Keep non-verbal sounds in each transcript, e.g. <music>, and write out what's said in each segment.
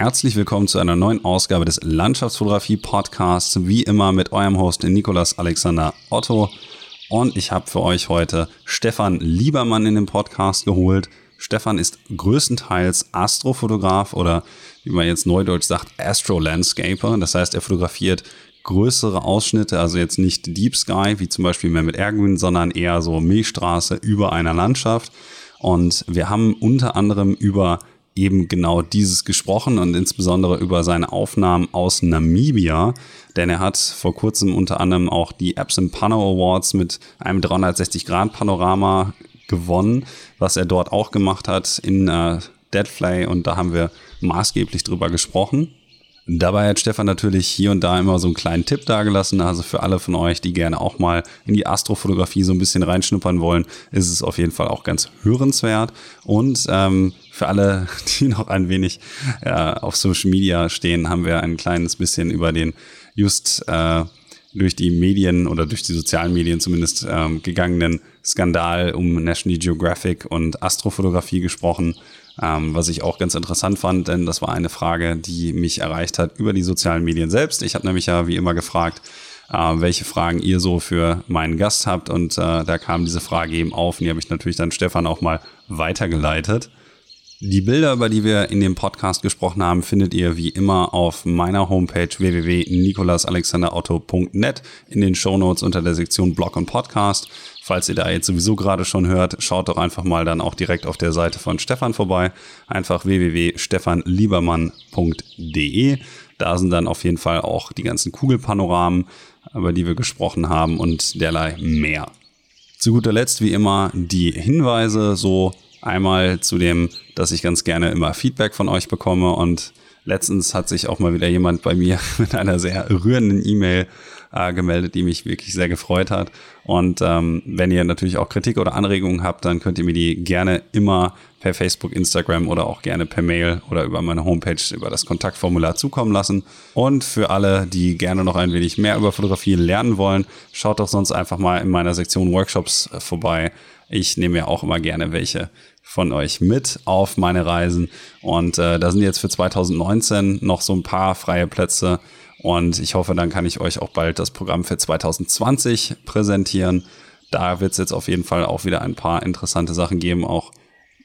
herzlich willkommen zu einer neuen Ausgabe des Landschaftsfotografie Podcasts. Wie immer mit eurem Host Nikolas Alexander Otto. Und ich habe für euch heute Stefan Liebermann in den Podcast geholt. Stefan ist größtenteils Astrofotograf oder wie man jetzt neudeutsch sagt, Astro-Landscaper. Das heißt, er fotografiert größere Ausschnitte, also jetzt nicht Deep Sky, wie zum Beispiel mehr mit Ergwin, sondern eher so Milchstraße über einer Landschaft. Und wir haben unter anderem über eben genau dieses gesprochen und insbesondere über seine Aufnahmen aus Namibia, denn er hat vor kurzem unter anderem auch die Epson Pano Awards mit einem 360-Grad-Panorama gewonnen, was er dort auch gemacht hat in äh, Deadfly und da haben wir maßgeblich drüber gesprochen. Dabei hat Stefan natürlich hier und da immer so einen kleinen Tipp dagelassen. Also für alle von euch, die gerne auch mal in die Astrofotografie so ein bisschen reinschnuppern wollen, ist es auf jeden Fall auch ganz hörenswert. Und ähm, für alle, <laughs> die noch ein wenig äh, auf Social Media stehen, haben wir ein kleines bisschen über den just äh, durch die Medien oder durch die sozialen Medien zumindest ähm, gegangenen Skandal um National Geographic und Astrofotografie gesprochen, ähm, was ich auch ganz interessant fand, denn das war eine Frage, die mich erreicht hat über die sozialen Medien selbst. Ich habe nämlich ja wie immer gefragt, äh, welche Fragen ihr so für meinen Gast habt und äh, da kam diese Frage eben auf und die habe ich natürlich dann Stefan auch mal weitergeleitet. Die Bilder, über die wir in dem Podcast gesprochen haben, findet ihr wie immer auf meiner Homepage www.nikolasalexanderauto.net in den Shownotes unter der Sektion Blog und Podcast. Falls ihr da jetzt sowieso gerade schon hört, schaut doch einfach mal dann auch direkt auf der Seite von Stefan vorbei. Einfach www.stefanliebermann.de. Da sind dann auf jeden Fall auch die ganzen Kugelpanoramen, über die wir gesprochen haben und derlei mehr. Zu guter Letzt wie immer die Hinweise, so Einmal zu dem, dass ich ganz gerne immer Feedback von euch bekomme und letztens hat sich auch mal wieder jemand bei mir <laughs> mit einer sehr rührenden E-Mail äh, gemeldet, die mich wirklich sehr gefreut hat. Und ähm, wenn ihr natürlich auch Kritik oder Anregungen habt, dann könnt ihr mir die gerne immer per Facebook, Instagram oder auch gerne per Mail oder über meine Homepage über das Kontaktformular zukommen lassen. Und für alle, die gerne noch ein wenig mehr über Fotografie lernen wollen, schaut doch sonst einfach mal in meiner Sektion Workshops äh, vorbei. Ich nehme ja auch immer gerne welche von euch mit auf meine Reisen. Und äh, da sind jetzt für 2019 noch so ein paar freie Plätze. Und ich hoffe, dann kann ich euch auch bald das Programm für 2020 präsentieren. Da wird es jetzt auf jeden Fall auch wieder ein paar interessante Sachen geben, auch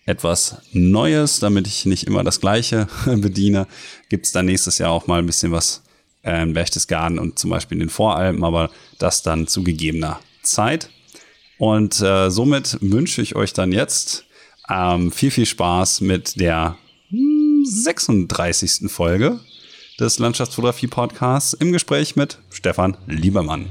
etwas Neues, damit ich nicht immer das Gleiche <laughs> bediene. Gibt es dann nächstes Jahr auch mal ein bisschen was äh, in Berchtesgaden und zum Beispiel in den Voralpen, aber das dann zu gegebener Zeit. Und äh, somit wünsche ich euch dann jetzt ähm, viel, viel Spaß mit der 36. Hm, Folge des Landschaftsfotografie-Podcasts im Gespräch mit Stefan Liebermann.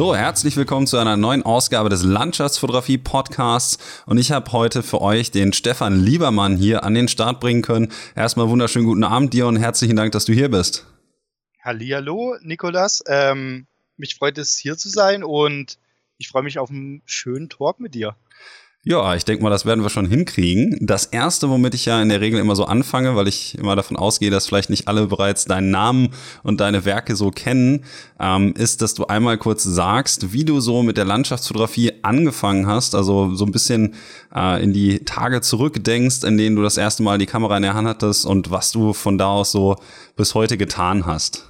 So, herzlich willkommen zu einer neuen Ausgabe des Landschaftsfotografie Podcasts und ich habe heute für euch den Stefan Liebermann hier an den Start bringen können. Erstmal wunderschönen guten Abend dir und herzlichen Dank, dass du hier bist. Hallihallo, Nikolas. Ähm, mich freut es hier zu sein und ich freue mich auf einen schönen Talk mit dir. Ja, ich denke mal, das werden wir schon hinkriegen. Das erste, womit ich ja in der Regel immer so anfange, weil ich immer davon ausgehe, dass vielleicht nicht alle bereits deinen Namen und deine Werke so kennen, ähm, ist, dass du einmal kurz sagst, wie du so mit der Landschaftsfotografie angefangen hast, also so ein bisschen äh, in die Tage zurückdenkst, in denen du das erste Mal die Kamera in der Hand hattest und was du von da aus so bis heute getan hast.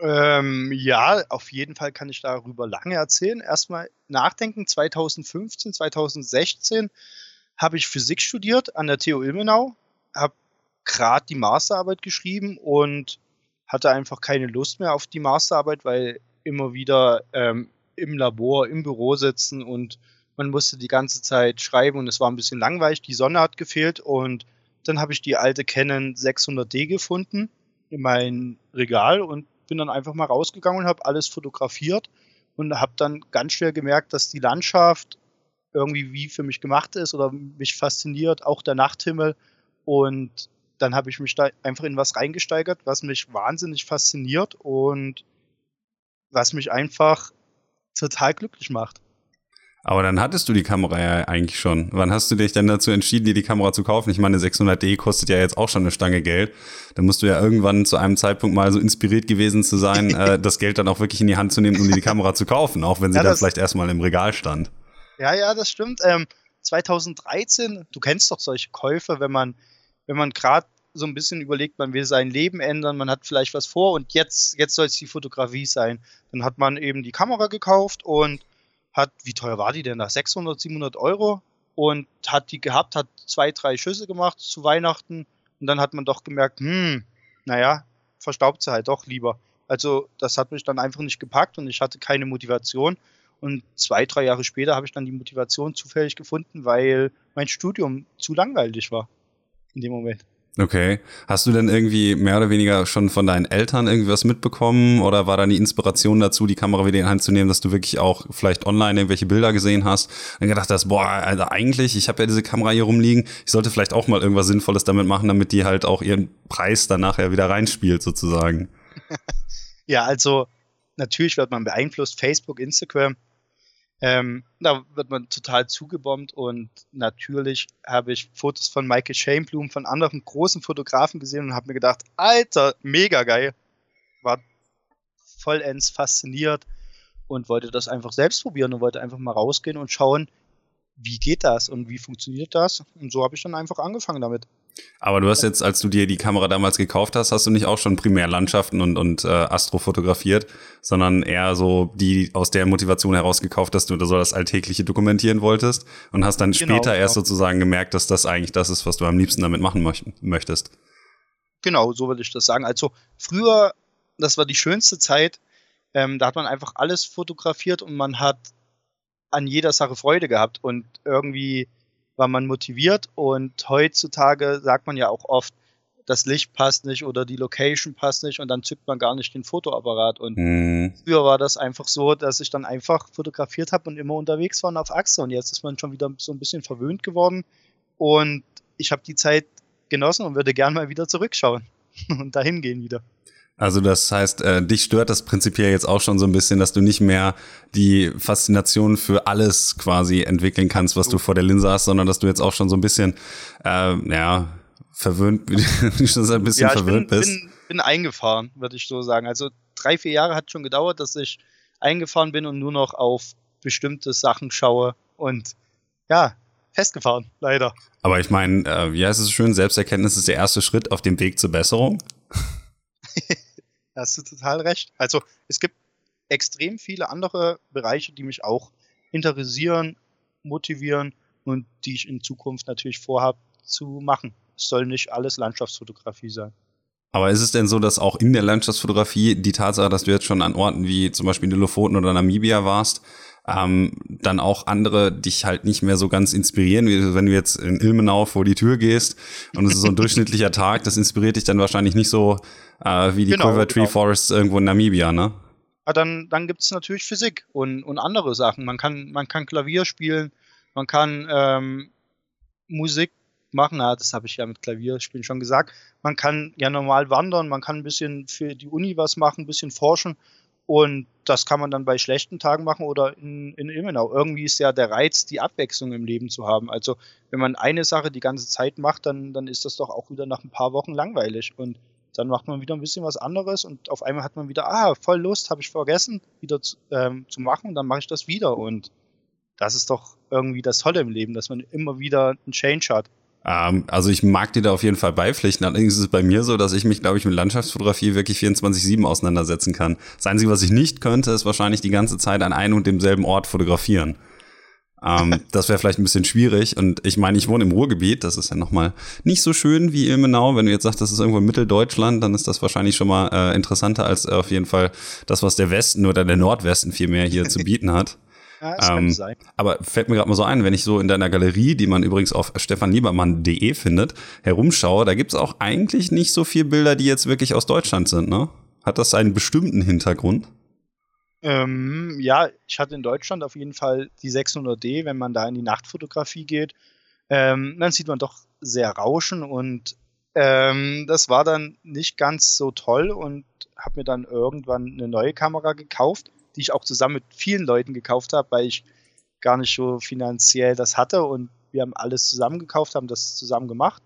Ähm, ja, auf jeden Fall kann ich darüber lange erzählen. Erstmal nachdenken. 2015, 2016 habe ich Physik studiert an der TU Ilmenau, habe gerade die Masterarbeit geschrieben und hatte einfach keine Lust mehr auf die Masterarbeit, weil immer wieder ähm, im Labor, im Büro sitzen und man musste die ganze Zeit schreiben und es war ein bisschen langweilig. Die Sonne hat gefehlt und dann habe ich die alte Canon 600D gefunden in mein Regal und bin dann einfach mal rausgegangen und habe alles fotografiert und habe dann ganz schnell gemerkt, dass die Landschaft irgendwie wie für mich gemacht ist oder mich fasziniert, auch der Nachthimmel. Und dann habe ich mich da einfach in was reingesteigert, was mich wahnsinnig fasziniert und was mich einfach total glücklich macht. Aber dann hattest du die Kamera ja eigentlich schon. Wann hast du dich denn dazu entschieden, dir die Kamera zu kaufen? Ich meine, 600D kostet ja jetzt auch schon eine Stange Geld. Da musst du ja irgendwann zu einem Zeitpunkt mal so inspiriert gewesen zu sein, <laughs> äh, das Geld dann auch wirklich in die Hand zu nehmen, um dir die Kamera zu kaufen, auch wenn sie ja, dann vielleicht erstmal im Regal stand. Ja, ja, das stimmt. Ähm, 2013, du kennst doch solche Käufe, wenn man, wenn man gerade so ein bisschen überlegt, man will sein Leben ändern, man hat vielleicht was vor und jetzt, jetzt soll es die Fotografie sein. Dann hat man eben die Kamera gekauft und hat, wie teuer war die denn da? 600, 700 Euro und hat die gehabt, hat zwei, drei Schüsse gemacht zu Weihnachten und dann hat man doch gemerkt, hm, naja, verstaubt sie halt doch lieber. Also das hat mich dann einfach nicht gepackt und ich hatte keine Motivation. Und zwei, drei Jahre später habe ich dann die Motivation zufällig gefunden, weil mein Studium zu langweilig war in dem Moment. Okay. Hast du denn irgendwie mehr oder weniger schon von deinen Eltern irgendwas mitbekommen oder war da die Inspiration dazu, die Kamera wieder in Hand zu nehmen, dass du wirklich auch vielleicht online irgendwelche Bilder gesehen hast und gedacht hast, boah, also eigentlich, ich habe ja diese Kamera hier rumliegen, ich sollte vielleicht auch mal irgendwas Sinnvolles damit machen, damit die halt auch ihren Preis dann nachher wieder reinspielt sozusagen. <laughs> ja, also natürlich wird man beeinflusst, Facebook, Instagram, ähm, da wird man total zugebombt und natürlich habe ich Fotos von Michael Shaneblum, von anderen großen Fotografen gesehen und habe mir gedacht, Alter, mega geil. War vollends fasziniert und wollte das einfach selbst probieren und wollte einfach mal rausgehen und schauen, wie geht das und wie funktioniert das. Und so habe ich dann einfach angefangen damit. Aber du hast jetzt, als du dir die Kamera damals gekauft hast, hast du nicht auch schon primär Landschaften und, und äh, Astro fotografiert, sondern eher so die aus der Motivation heraus gekauft, dass du so das Alltägliche dokumentieren wolltest und hast dann genau, später erst genau. sozusagen gemerkt, dass das eigentlich das ist, was du am liebsten damit machen möchtest. Genau, so würde ich das sagen. Also früher, das war die schönste Zeit, ähm, da hat man einfach alles fotografiert und man hat an jeder Sache Freude gehabt und irgendwie war man motiviert und heutzutage sagt man ja auch oft, das Licht passt nicht oder die Location passt nicht und dann zückt man gar nicht den Fotoapparat. Und mhm. früher war das einfach so, dass ich dann einfach fotografiert habe und immer unterwegs war und auf Achse. Und jetzt ist man schon wieder so ein bisschen verwöhnt geworden. Und ich habe die Zeit genossen und würde gern mal wieder zurückschauen <laughs> und dahin gehen wieder. Also das heißt, äh, dich stört das prinzipiell jetzt auch schon so ein bisschen, dass du nicht mehr die Faszination für alles quasi entwickeln kannst, was du vor der Linse hast, sondern dass du jetzt auch schon so ein bisschen, äh, ja, verwöhnt, <laughs> wie du schon so ein bisschen ja, verwöhnt bin, bist. Bin, bin eingefahren, würde ich so sagen. Also drei, vier Jahre hat schon gedauert, dass ich eingefahren bin und nur noch auf bestimmte Sachen schaue und ja, festgefahren, leider. Aber ich meine, äh, ja, es ist schön, Selbsterkenntnis ist der erste Schritt auf dem Weg zur Besserung. <laughs> hast du total recht. Also es gibt extrem viele andere Bereiche, die mich auch interessieren, motivieren und die ich in Zukunft natürlich vorhabe zu machen. Es soll nicht alles Landschaftsfotografie sein. Aber ist es denn so, dass auch in der Landschaftsfotografie die Tatsache, dass du jetzt schon an Orten wie zum Beispiel Lofoten oder Namibia warst, ähm, dann auch andere dich halt nicht mehr so ganz inspirieren, wie wenn du jetzt in Ilmenau vor die Tür gehst und es ist so ein <laughs> durchschnittlicher Tag, das inspiriert dich dann wahrscheinlich nicht so äh, wie die genau, Quiver Tree genau. Forests irgendwo in Namibia, ne? Ja, dann dann gibt es natürlich Physik und, und andere Sachen. Man kann, man kann Klavier spielen, man kann ähm, Musik machen, ja, das habe ich ja mit Klavierspielen schon gesagt. Man kann ja normal wandern, man kann ein bisschen für die Uni was machen, ein bisschen forschen und das kann man dann bei schlechten Tagen machen oder in, in Ilmenau. Irgendwie ist ja der Reiz, die Abwechslung im Leben zu haben. Also wenn man eine Sache die ganze Zeit macht, dann, dann ist das doch auch wieder nach ein paar Wochen langweilig. Und dann macht man wieder ein bisschen was anderes und auf einmal hat man wieder, ah, voll Lust, habe ich vergessen, wieder zu, ähm, zu machen und dann mache ich das wieder. Und das ist doch irgendwie das Tolle im Leben, dass man immer wieder einen Change hat. Ähm, also ich mag dir da auf jeden Fall beipflichten. Allerdings ist es bei mir so, dass ich mich, glaube ich, mit Landschaftsfotografie wirklich 24-7 auseinandersetzen kann. Das Einzige, was ich nicht könnte, ist wahrscheinlich die ganze Zeit an einem und demselben Ort fotografieren. Ähm, <laughs> das wäre vielleicht ein bisschen schwierig. Und ich meine, ich wohne im Ruhrgebiet. Das ist ja nochmal nicht so schön wie Ilmenau. Wenn du jetzt sagst, das ist irgendwo in Mitteldeutschland, dann ist das wahrscheinlich schon mal äh, interessanter als äh, auf jeden Fall das, was der Westen oder der Nordwesten vielmehr hier zu <laughs> bieten hat. Ja, ähm, aber fällt mir gerade mal so ein, wenn ich so in deiner Galerie, die man übrigens auf stefanliebermann.de findet, herumschaue, da gibt's auch eigentlich nicht so viele Bilder, die jetzt wirklich aus Deutschland sind, ne? Hat das einen bestimmten Hintergrund? Ähm, ja, ich hatte in Deutschland auf jeden Fall die 600D, wenn man da in die Nachtfotografie geht. Ähm, dann sieht man doch sehr Rauschen und ähm, das war dann nicht ganz so toll und habe mir dann irgendwann eine neue Kamera gekauft die ich auch zusammen mit vielen Leuten gekauft habe, weil ich gar nicht so finanziell das hatte und wir haben alles zusammen gekauft, haben das zusammen gemacht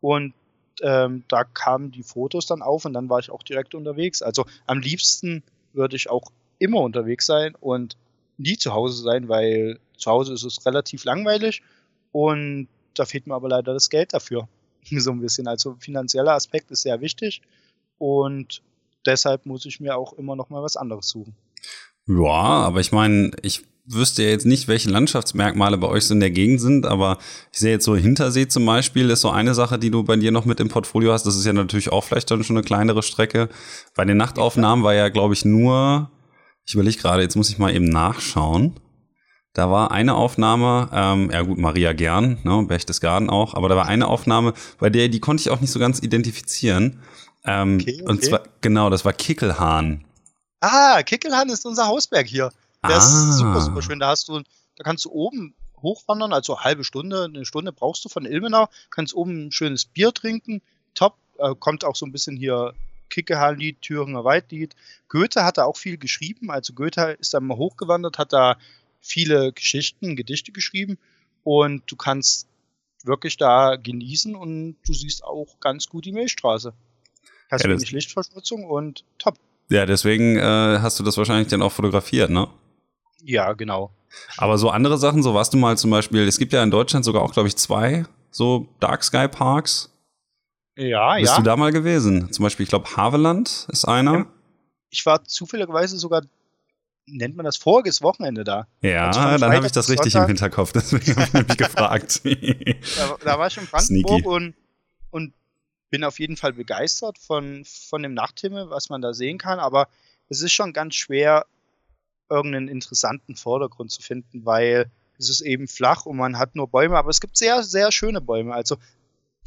und ähm, da kamen die Fotos dann auf und dann war ich auch direkt unterwegs. Also am liebsten würde ich auch immer unterwegs sein und nie zu Hause sein, weil zu Hause ist es relativ langweilig und da fehlt mir aber leider das Geld dafür. <laughs> so ein bisschen. Also finanzieller Aspekt ist sehr wichtig und deshalb muss ich mir auch immer noch mal was anderes suchen. Ja, aber ich meine, ich wüsste ja jetzt nicht, welche Landschaftsmerkmale bei euch so in der Gegend sind, aber ich sehe jetzt so Hintersee zum Beispiel, ist so eine Sache, die du bei dir noch mit im Portfolio hast. Das ist ja natürlich auch vielleicht dann schon eine kleinere Strecke. Bei den Nachtaufnahmen war ja, glaube ich, nur, ich überlege gerade, jetzt muss ich mal eben nachschauen. Da war eine Aufnahme, ähm, ja gut, Maria Gern, ne, Berchtesgaden auch, aber da war eine Aufnahme, bei der, die konnte ich auch nicht so ganz identifizieren. Ähm, okay, okay. Und zwar, genau, das war Kickelhahn. Ah, Kickelhahn ist unser Hausberg hier. Der ah. ist super, super schön. Da hast du, da kannst du oben hochwandern, also eine halbe Stunde, eine Stunde brauchst du von Ilmenau, kannst oben ein schönes Bier trinken, top, äh, kommt auch so ein bisschen hier Kickehallied, Thüringer Waldlied. Goethe hat da auch viel geschrieben, also Goethe ist da mal hochgewandert, hat da viele Geschichten, Gedichte geschrieben und du kannst wirklich da genießen und du siehst auch ganz gut die Milchstraße. Hast ja, wenig Lichtverschmutzung und top. Ja, deswegen äh, hast du das wahrscheinlich dann auch fotografiert, ne? Ja, genau. Aber so andere Sachen, so warst du mal zum Beispiel, es gibt ja in Deutschland sogar auch, glaube ich, zwei so Dark Sky Parks. Ja, Bist ja. Bist du da mal gewesen? Zum Beispiel, ich glaube, Haveland ist einer. Ich war zufälligerweise sogar, nennt man das voriges Wochenende da. Ja, also dann habe ich das richtig Sonntag. im Hinterkopf, deswegen habe ich mich <laughs> gefragt. da, da, war ich in Brandenburg und, und bin auf jeden Fall begeistert von, von dem Nachthimmel, was man da sehen kann, aber es ist schon ganz schwer, irgendeinen interessanten Vordergrund zu finden, weil es ist eben flach und man hat nur Bäume, aber es gibt sehr, sehr schöne Bäume. Also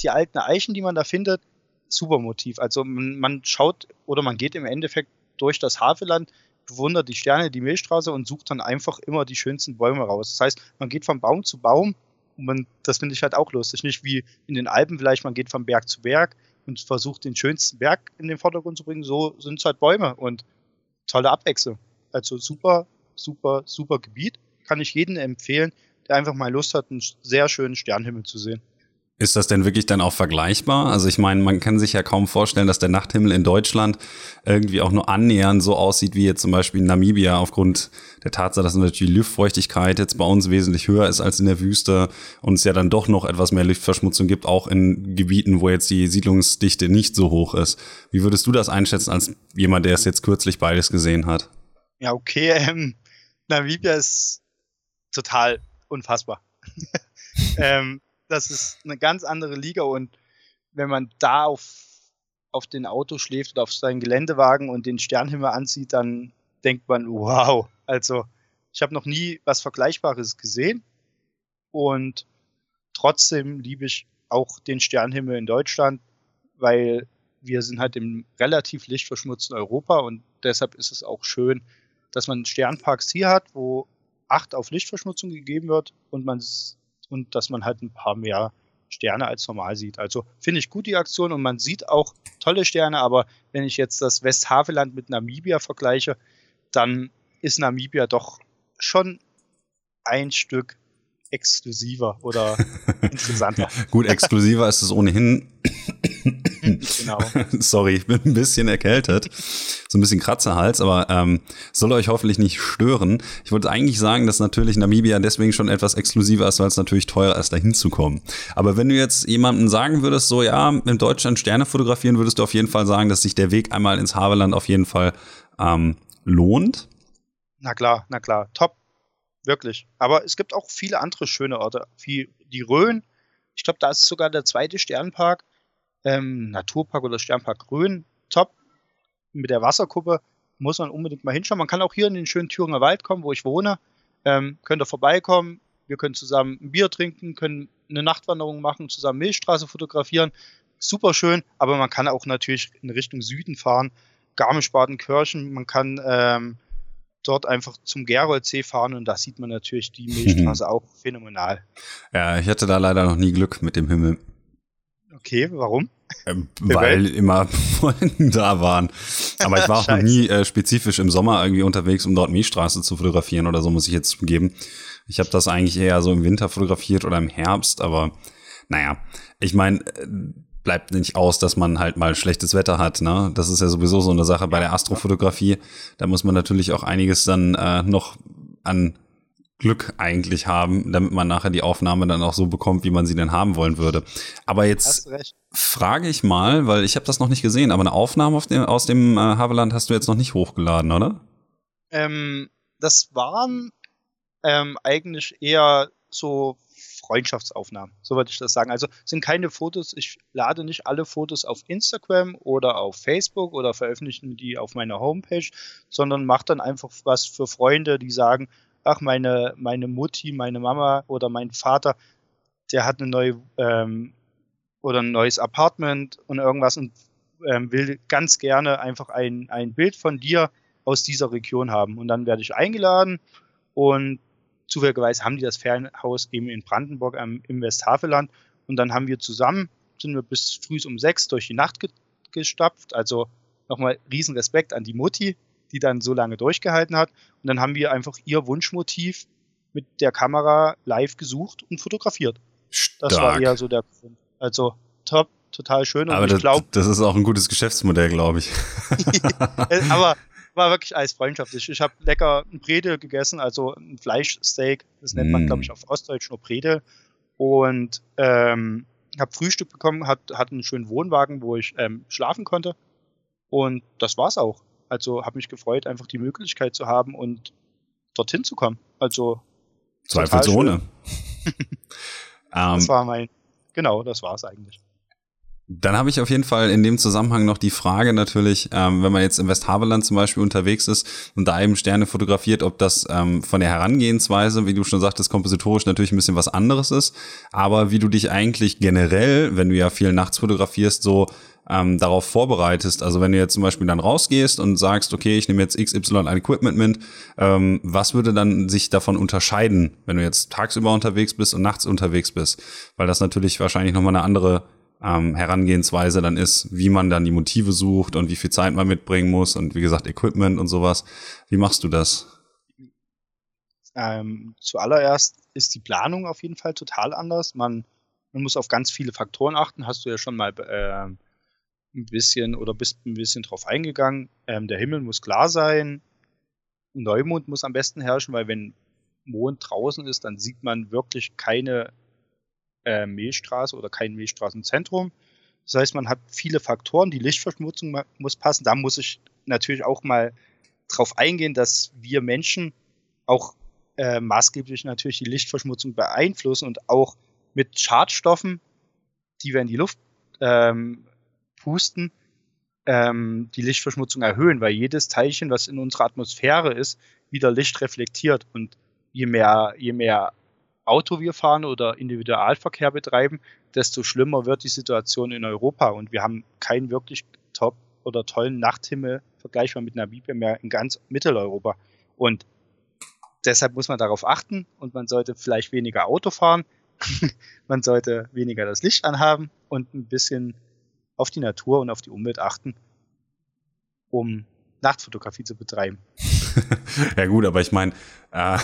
die alten Eichen, die man da findet, super Motiv. Also man, man schaut oder man geht im Endeffekt durch das Havelland, bewundert die Sterne, die Milchstraße und sucht dann einfach immer die schönsten Bäume raus. Das heißt, man geht von Baum zu Baum man, das finde ich halt auch lustig. Nicht wie in den Alpen vielleicht, man geht von Berg zu Berg und versucht den schönsten Berg in den Vordergrund zu bringen. So sind es halt Bäume und tolle Abwechslung. Also super, super, super Gebiet. Kann ich jedem empfehlen, der einfach mal Lust hat, einen sehr schönen Sternhimmel zu sehen. Ist das denn wirklich dann auch vergleichbar? Also ich meine, man kann sich ja kaum vorstellen, dass der Nachthimmel in Deutschland irgendwie auch nur annähernd so aussieht wie jetzt zum Beispiel in Namibia aufgrund der Tatsache, dass natürlich die Luftfeuchtigkeit jetzt bei uns wesentlich höher ist als in der Wüste und es ja dann doch noch etwas mehr Luftverschmutzung gibt, auch in Gebieten, wo jetzt die Siedlungsdichte nicht so hoch ist. Wie würdest du das einschätzen als jemand, der es jetzt kürzlich beides gesehen hat? Ja, okay, <laughs> ähm, Namibia ist total unfassbar. <laughs> ähm, das ist eine ganz andere Liga und wenn man da auf, auf den Auto schläft oder auf seinen Geländewagen und den Sternhimmel ansieht, dann denkt man, wow, also ich habe noch nie was Vergleichbares gesehen und trotzdem liebe ich auch den Sternhimmel in Deutschland, weil wir sind halt im relativ lichtverschmutzten Europa und deshalb ist es auch schön, dass man Sternparks hier hat, wo Acht auf Lichtverschmutzung gegeben wird und man und dass man halt ein paar mehr Sterne als normal sieht. Also finde ich gut die Aktion und man sieht auch tolle Sterne, aber wenn ich jetzt das Westhaveland mit Namibia vergleiche, dann ist Namibia doch schon ein Stück exklusiver oder <laughs> interessanter. Gut, exklusiver ist es ohnehin. <laughs> genau. Sorry, ich bin ein bisschen erkältet. So ein bisschen Kratzerhals, aber ähm, soll euch hoffentlich nicht stören. Ich wollte eigentlich sagen, dass natürlich Namibia deswegen schon etwas exklusiver ist, weil es natürlich teurer ist, da hinzukommen. Aber wenn du jetzt jemandem sagen würdest, so ja, in Deutschland Sterne fotografieren, würdest du auf jeden Fall sagen, dass sich der Weg einmal ins Havelland auf jeden Fall ähm, lohnt. Na klar, na klar. Top Wirklich. Aber es gibt auch viele andere schöne Orte, wie die Rhön. Ich glaube, da ist sogar der zweite Sternpark, ähm, Naturpark oder Sternpark Rhön, top. Mit der Wasserkuppe muss man unbedingt mal hinschauen. Man kann auch hier in den schönen Thüringer Wald kommen, wo ich wohne. Ähm, könnt ihr vorbeikommen. Wir können zusammen ein Bier trinken, können eine Nachtwanderung machen, zusammen Milchstraße fotografieren. Super schön, aber man kann auch natürlich in Richtung Süden fahren. Garmisch-Badenkirchen, man kann ähm, dort einfach zum Geroldsee fahren und da sieht man natürlich die <laughs> Milchstraße auch phänomenal. Ja, ich hatte da leider noch nie Glück mit dem Himmel. Okay, warum? Ähm, <laughs> weil immer Freunde da waren. Aber ich war auch noch nie äh, spezifisch im Sommer irgendwie unterwegs, um dort Milchstraße zu fotografieren oder so, muss ich jetzt zugeben. Ich habe das eigentlich eher so im Winter fotografiert oder im Herbst, aber naja, ich meine, äh, bleibt nicht aus, dass man halt mal schlechtes Wetter hat. Ne? Das ist ja sowieso so eine Sache bei der Astrofotografie. Da muss man natürlich auch einiges dann äh, noch an Glück eigentlich haben, damit man nachher die Aufnahme dann auch so bekommt, wie man sie denn haben wollen würde. Aber jetzt frage ich mal, weil ich habe das noch nicht gesehen, aber eine Aufnahme dem, aus dem äh, Haveland hast du jetzt noch nicht hochgeladen, oder? Ähm, das waren ähm, eigentlich eher so Freundschaftsaufnahmen, so würde ich das sagen. Also sind keine Fotos, ich lade nicht alle Fotos auf Instagram oder auf Facebook oder veröffentliche die auf meiner Homepage, sondern mache dann einfach was für Freunde, die sagen, ach, meine, meine Mutti, meine Mama oder mein Vater, der hat eine neue ähm, oder ein neues Apartment und irgendwas und ähm, will ganz gerne einfach ein, ein Bild von dir aus dieser Region haben. Und dann werde ich eingeladen und zufälligerweise haben die das Ferienhaus eben in Brandenburg am, im Westhaveland und dann haben wir zusammen, sind wir bis früh um sechs durch die Nacht ge gestapft. Also nochmal riesen Respekt an die Mutti, die dann so lange durchgehalten hat. Und dann haben wir einfach ihr Wunschmotiv mit der Kamera live gesucht und fotografiert. Stark. Das war eher so der Grund. Also top, total schön. Und Aber das, glaub, das ist auch ein gutes Geschäftsmodell, glaube ich. <laughs> Aber war wirklich alles freundschaftlich. Ich habe lecker ein Bredel gegessen, also ein Fleischsteak. Das nennt man, mm. glaube ich, auf Ostdeutsch nur Bredel. Und ähm, habe Frühstück bekommen, hat, hat einen schönen Wohnwagen, wo ich ähm, schlafen konnte. Und das war's auch. Also habe mich gefreut, einfach die Möglichkeit zu haben und dorthin zu kommen. Also Zweifelsohne. <laughs> das war mein, genau, das war's eigentlich. Dann habe ich auf jeden Fall in dem Zusammenhang noch die Frage natürlich, ähm, wenn man jetzt im Westhaveland zum Beispiel unterwegs ist und da eben Sterne fotografiert, ob das ähm, von der Herangehensweise, wie du schon sagtest, kompositorisch natürlich ein bisschen was anderes ist, aber wie du dich eigentlich generell, wenn du ja viel nachts fotografierst, so ähm, darauf vorbereitest. Also wenn du jetzt zum Beispiel dann rausgehst und sagst, okay, ich nehme jetzt XY an Equipment mit, ähm, was würde dann sich davon unterscheiden, wenn du jetzt tagsüber unterwegs bist und nachts unterwegs bist? Weil das natürlich wahrscheinlich nochmal eine andere ähm, Herangehensweise dann ist, wie man dann die Motive sucht und wie viel Zeit man mitbringen muss und wie gesagt Equipment und sowas. Wie machst du das? Ähm, zuallererst ist die Planung auf jeden Fall total anders. Man, man muss auf ganz viele Faktoren achten. Hast du ja schon mal äh, ein bisschen oder bist ein bisschen drauf eingegangen. Ähm, der Himmel muss klar sein. Neumond muss am besten herrschen, weil wenn Mond draußen ist, dann sieht man wirklich keine äh, Milchstraße oder kein Milchstraßenzentrum. Das heißt, man hat viele Faktoren. Die Lichtverschmutzung muss passen. Da muss ich natürlich auch mal drauf eingehen, dass wir Menschen auch äh, maßgeblich natürlich die Lichtverschmutzung beeinflussen und auch mit Schadstoffen, die wir in die Luft ähm, pusten, ähm, die Lichtverschmutzung erhöhen, weil jedes Teilchen, was in unserer Atmosphäre ist, wieder Licht reflektiert. Und je mehr, je mehr Auto wir fahren oder Individualverkehr betreiben, desto schlimmer wird die Situation in Europa. Und wir haben keinen wirklich top oder tollen Nachthimmel vergleichbar mit Namibia mehr in ganz Mitteleuropa. Und deshalb muss man darauf achten und man sollte vielleicht weniger Auto fahren. <laughs> man sollte weniger das Licht anhaben und ein bisschen auf die Natur und auf die Umwelt achten, um Nachtfotografie zu betreiben. <laughs> ja gut, aber ich meine, äh,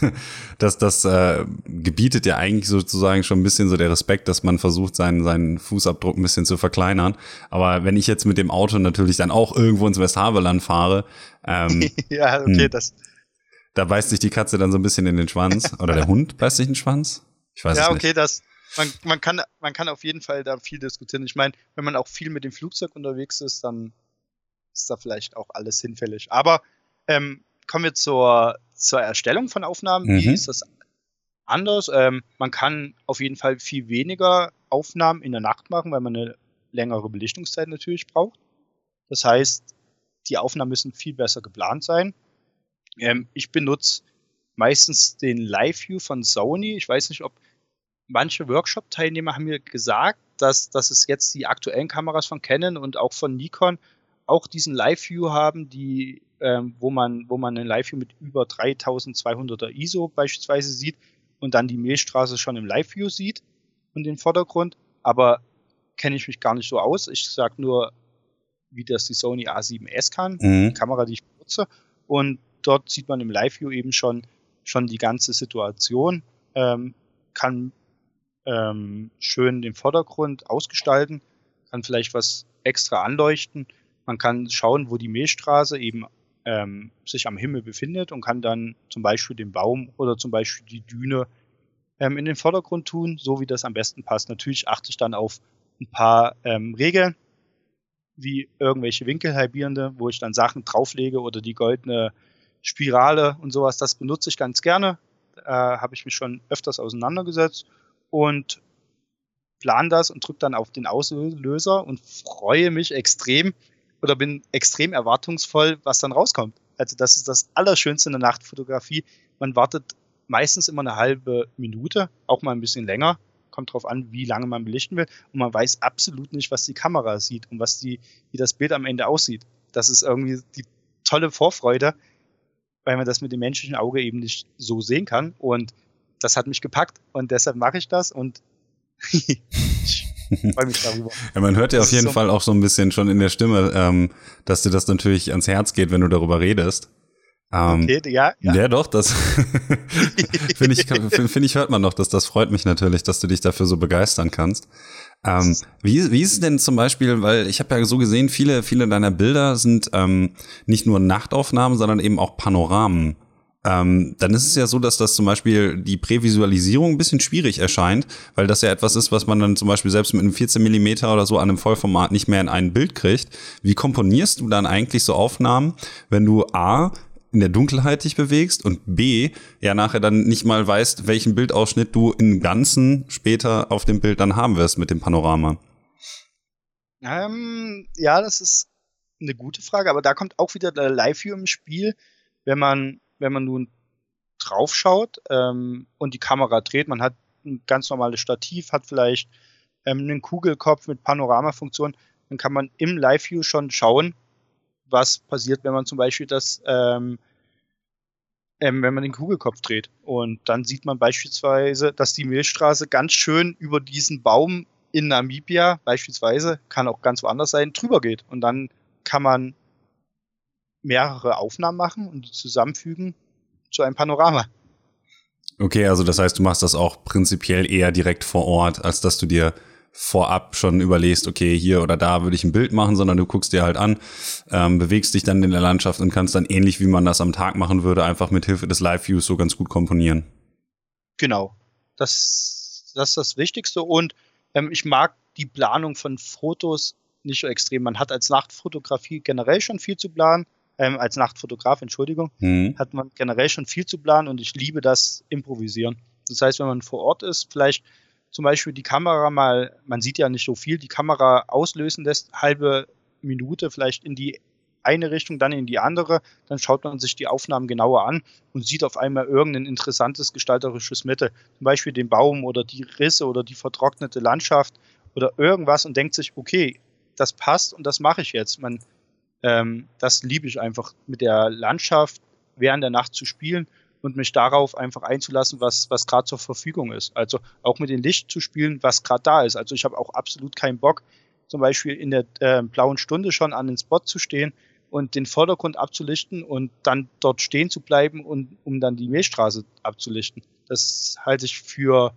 <laughs> das, das äh, gebietet ja eigentlich sozusagen schon ein bisschen so der Respekt, dass man versucht, seinen, seinen Fußabdruck ein bisschen zu verkleinern. Aber wenn ich jetzt mit dem Auto natürlich dann auch irgendwo ins Westhaveland fahre, ähm, <laughs> ja, okay, hm, das. Da beißt sich die Katze dann so ein bisschen in den Schwanz. Oder der Hund beißt sich in den Schwanz? Ich weiß ja, es nicht. Ja, okay, das, man, man, kann, man kann auf jeden Fall da viel diskutieren. Ich meine, wenn man auch viel mit dem Flugzeug unterwegs ist, dann ist da vielleicht auch alles hinfällig. Aber ähm, kommen wir zur, zur Erstellung von Aufnahmen. Mhm. Wie ist das anders? Ähm, man kann auf jeden Fall viel weniger Aufnahmen in der Nacht machen, weil man eine längere Belichtungszeit natürlich braucht. Das heißt, die Aufnahmen müssen viel besser geplant sein. Ähm, ich benutze meistens den Live View von Sony. Ich weiß nicht, ob manche Workshop-Teilnehmer haben mir gesagt, dass, dass es jetzt die aktuellen Kameras von Canon und auch von Nikon auch diesen Live-View haben, die, ähm, wo man, wo man einen Live-View mit über 3200er ISO beispielsweise sieht und dann die Milchstraße schon im Live-View sieht und den Vordergrund. Aber kenne ich mich gar nicht so aus. Ich sage nur, wie das die Sony A7S kann, mhm. die Kamera, die ich benutze. Und dort sieht man im Live-View eben schon, schon die ganze Situation, ähm, kann ähm, schön den Vordergrund ausgestalten, kann vielleicht was extra anleuchten. Man kann schauen, wo die Milchstraße eben ähm, sich am Himmel befindet und kann dann zum Beispiel den Baum oder zum Beispiel die Düne ähm, in den Vordergrund tun, so wie das am besten passt. Natürlich achte ich dann auf ein paar ähm, Regeln, wie irgendwelche Winkelhalbierende, wo ich dann Sachen drauflege oder die goldene Spirale und sowas. Das benutze ich ganz gerne. Äh, Habe ich mich schon öfters auseinandergesetzt und plan das und drücke dann auf den Auslöser und freue mich extrem oder bin extrem erwartungsvoll, was dann rauskommt. Also das ist das Allerschönste in der Nachtfotografie. Man wartet meistens immer eine halbe Minute, auch mal ein bisschen länger. Kommt drauf an, wie lange man belichten will. Und man weiß absolut nicht, was die Kamera sieht und was die, wie das Bild am Ende aussieht. Das ist irgendwie die tolle Vorfreude, weil man das mit dem menschlichen Auge eben nicht so sehen kann. Und das hat mich gepackt und deshalb mache ich das und <laughs> <laughs> freue mich darüber. Ja, man hört ja auf jeden so Fall auch so ein bisschen schon in der Stimme, ähm, dass dir das natürlich ans Herz geht, wenn du darüber redest. Ähm, okay, ja, ja. Ja, doch, das <laughs> finde ich, finde ich, hört man doch, dass das freut mich natürlich, dass du dich dafür so begeistern kannst. Ähm, wie, wie ist es denn zum Beispiel, weil ich habe ja so gesehen, viele, viele deiner Bilder sind ähm, nicht nur Nachtaufnahmen, sondern eben auch Panoramen. Ähm, dann ist es ja so, dass das zum Beispiel die Prävisualisierung ein bisschen schwierig erscheint, weil das ja etwas ist, was man dann zum Beispiel selbst mit einem 14 Millimeter oder so an einem Vollformat nicht mehr in ein Bild kriegt. Wie komponierst du dann eigentlich so Aufnahmen, wenn du A, in der Dunkelheit dich bewegst und B, ja nachher dann nicht mal weißt, welchen Bildausschnitt du im Ganzen später auf dem Bild dann haben wirst mit dem Panorama? Ähm, ja, das ist eine gute Frage, aber da kommt auch wieder der Live-View im Spiel. Wenn man, wenn man nun draufschaut ähm, und die Kamera dreht, man hat ein ganz normales Stativ, hat vielleicht ähm, einen Kugelkopf mit Panoramafunktion, dann kann man im Live-View schon schauen, was passiert, wenn man zum Beispiel das, ähm, ähm, wenn man den Kugelkopf dreht. Und dann sieht man beispielsweise, dass die Milchstraße ganz schön über diesen Baum in Namibia, beispielsweise, kann auch ganz woanders sein, drüber geht. Und dann kann man mehrere Aufnahmen machen und die zusammenfügen zu einem Panorama. Okay, also das heißt, du machst das auch prinzipiell eher direkt vor Ort, als dass du dir vorab schon überlegst, okay, hier oder da würde ich ein Bild machen, sondern du guckst dir halt an, ähm, bewegst dich dann in der Landschaft und kannst dann ähnlich wie man das am Tag machen würde, einfach mit Hilfe des Live-Views so ganz gut komponieren. Genau. Das, das ist das Wichtigste und ähm, ich mag die Planung von Fotos nicht so extrem. Man hat als Nachtfotografie generell schon viel zu planen, ähm, als Nachtfotograf, Entschuldigung, mhm. hat man generell schon viel zu planen und ich liebe das Improvisieren. Das heißt, wenn man vor Ort ist, vielleicht zum Beispiel die Kamera mal, man sieht ja nicht so viel, die Kamera auslösen lässt, halbe Minute vielleicht in die eine Richtung, dann in die andere, dann schaut man sich die Aufnahmen genauer an und sieht auf einmal irgendein interessantes gestalterisches Mittel, zum Beispiel den Baum oder die Risse oder die vertrocknete Landschaft oder irgendwas und denkt sich, okay, das passt und das mache ich jetzt. Man, ähm, das liebe ich einfach, mit der Landschaft während der Nacht zu spielen und mich darauf einfach einzulassen, was, was gerade zur Verfügung ist. Also auch mit dem Licht zu spielen, was gerade da ist. Also ich habe auch absolut keinen Bock, zum Beispiel in der äh, blauen Stunde schon an den Spot zu stehen und den Vordergrund abzulichten und dann dort stehen zu bleiben und um dann die Milchstraße abzulichten. Das halte ich für,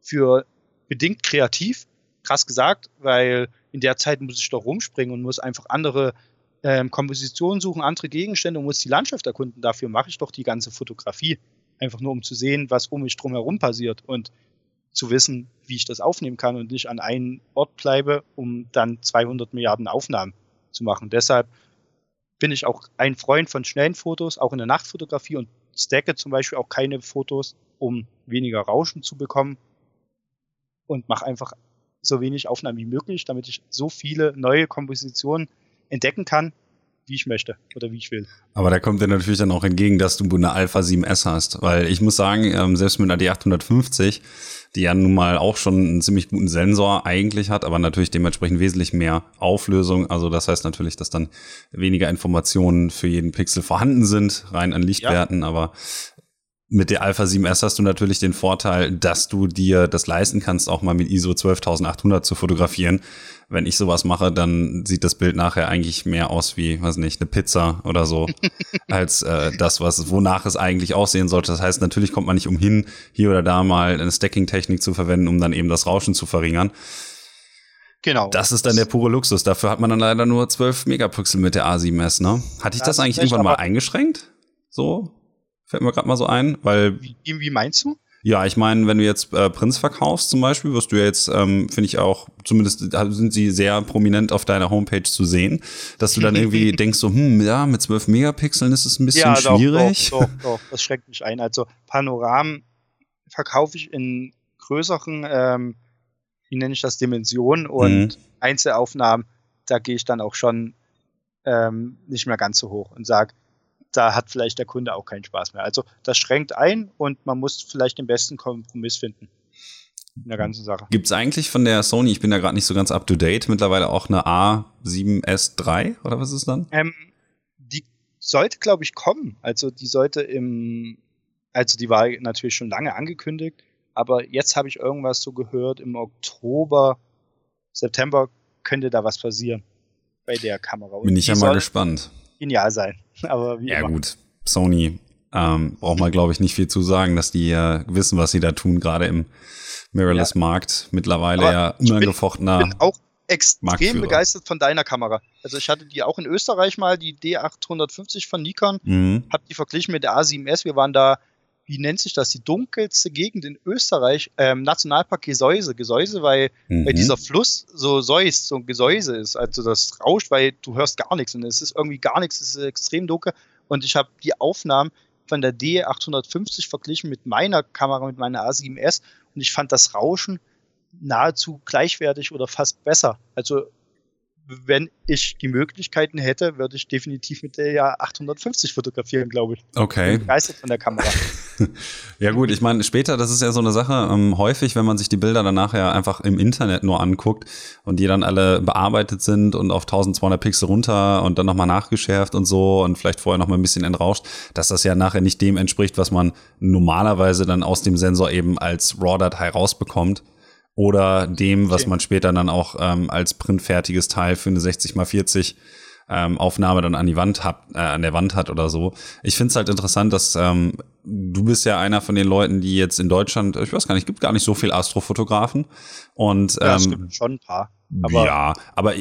für bedingt kreativ, krass gesagt, weil in der Zeit muss ich doch rumspringen und muss einfach andere ähm, Kompositionen suchen, andere Gegenstände und muss die Landschaft erkunden. Dafür mache ich doch die ganze Fotografie. Einfach nur, um zu sehen, was um mich drumherum passiert und zu wissen, wie ich das aufnehmen kann und nicht an einen Ort bleibe, um dann 200 Milliarden Aufnahmen zu machen. Deshalb bin ich auch ein Freund von schnellen Fotos, auch in der Nachtfotografie und stacke zum Beispiel auch keine Fotos, um weniger Rauschen zu bekommen und mache einfach so wenig Aufnahmen wie möglich, damit ich so viele neue Kompositionen entdecken kann, wie ich möchte oder wie ich will. Aber da kommt dir natürlich dann auch entgegen, dass du eine Alpha 7S hast, weil ich muss sagen, ähm, selbst mit einer D850, die ja nun mal auch schon einen ziemlich guten Sensor eigentlich hat, aber natürlich dementsprechend wesentlich mehr Auflösung. Also das heißt natürlich, dass dann weniger Informationen für jeden Pixel vorhanden sind, rein an Lichtwerten, ja. aber mit der Alpha 7S hast du natürlich den Vorteil, dass du dir das leisten kannst, auch mal mit ISO 12800 zu fotografieren. Wenn ich sowas mache, dann sieht das Bild nachher eigentlich mehr aus wie, weiß nicht, eine Pizza oder so, <laughs> als äh, das, was wonach es eigentlich aussehen sollte. Das heißt, natürlich kommt man nicht umhin, hier oder da mal eine Stacking-Technik zu verwenden, um dann eben das Rauschen zu verringern. Genau. Das ist dann der pure Luxus. Dafür hat man dann leider nur 12 Megapixel mit der A7S, ne? Hatte ich das, das eigentlich irgendwann mal eingeschränkt? So? Fällt mir gerade mal so ein, weil. Wie, wie meinst du? Ja, ich meine, wenn du jetzt äh, Prinz verkaufst zum Beispiel, wirst du ja jetzt, ähm, finde ich auch, zumindest sind sie sehr prominent auf deiner Homepage zu sehen, dass du dann irgendwie <laughs> denkst so, hm, ja, mit 12 Megapixeln ist es ein bisschen ja, schwierig. Doch, doch, <laughs> doch, doch, das schreckt mich ein. Also Panoramen verkaufe ich in größeren, ähm, wie nenne ich das, Dimensionen und mhm. Einzelaufnahmen, da gehe ich dann auch schon ähm, nicht mehr ganz so hoch und sage, da hat vielleicht der Kunde auch keinen Spaß mehr. Also das schränkt ein und man muss vielleicht den besten Kompromiss finden in der ganzen Sache. Gibt es eigentlich von der Sony, ich bin da gerade nicht so ganz up to date, mittlerweile auch eine A7S3 oder was ist dann? Ähm, die sollte, glaube ich, kommen. Also die sollte im, also die war natürlich schon lange angekündigt, aber jetzt habe ich irgendwas so gehört, im Oktober, September könnte da was passieren bei der Kamera. Und bin ich ja mal gespannt genial sein. <laughs> Aber wie ja, immer. gut. Sony ähm, braucht man, glaube ich, nicht viel zu sagen, dass die äh, wissen, was sie da tun, gerade im Mirrorless-Markt. Mittlerweile Aber ja unangefochtener. Ich bin, auch extrem begeistert von deiner Kamera. Also ich hatte die auch in Österreich mal, die D850 von Nikon, mhm. habe die verglichen mit der A7S. Wir waren da wie nennt sich das, die dunkelste Gegend in Österreich, ähm, Nationalpark Gesäuse. Gesäuse, weil, mhm. weil dieser Fluss so säust, so ein Gesäuse ist. Also das rauscht, weil du hörst gar nichts und es ist irgendwie gar nichts, es ist extrem dunkel. Und ich habe die Aufnahmen von der D850 verglichen mit meiner Kamera, mit meiner A7S und ich fand das Rauschen nahezu gleichwertig oder fast besser. Also wenn ich die Möglichkeiten hätte, würde ich definitiv mit der ja 850 fotografieren, glaube ich. Okay. Ich bin begeistert von der Kamera. <laughs> ja gut, ich meine, später, das ist ja so eine Sache, ähm, häufig, wenn man sich die Bilder dann nachher einfach im Internet nur anguckt und die dann alle bearbeitet sind und auf 1200 Pixel runter und dann nochmal nachgeschärft und so und vielleicht vorher nochmal ein bisschen entrauscht, dass das ja nachher nicht dem entspricht, was man normalerweise dann aus dem Sensor eben als RAW-Datei rausbekommt oder dem, was man später dann auch ähm, als printfertiges Teil für eine 60 x 40 ähm, Aufnahme dann an die Wand hat, äh, an der Wand hat oder so. Ich finde es halt interessant, dass ähm, du bist ja einer von den Leuten, die jetzt in Deutschland, ich weiß gar nicht, gibt gar nicht so viel Astrofotografen und ähm, ja, es gibt schon ein paar. Aber ja, aber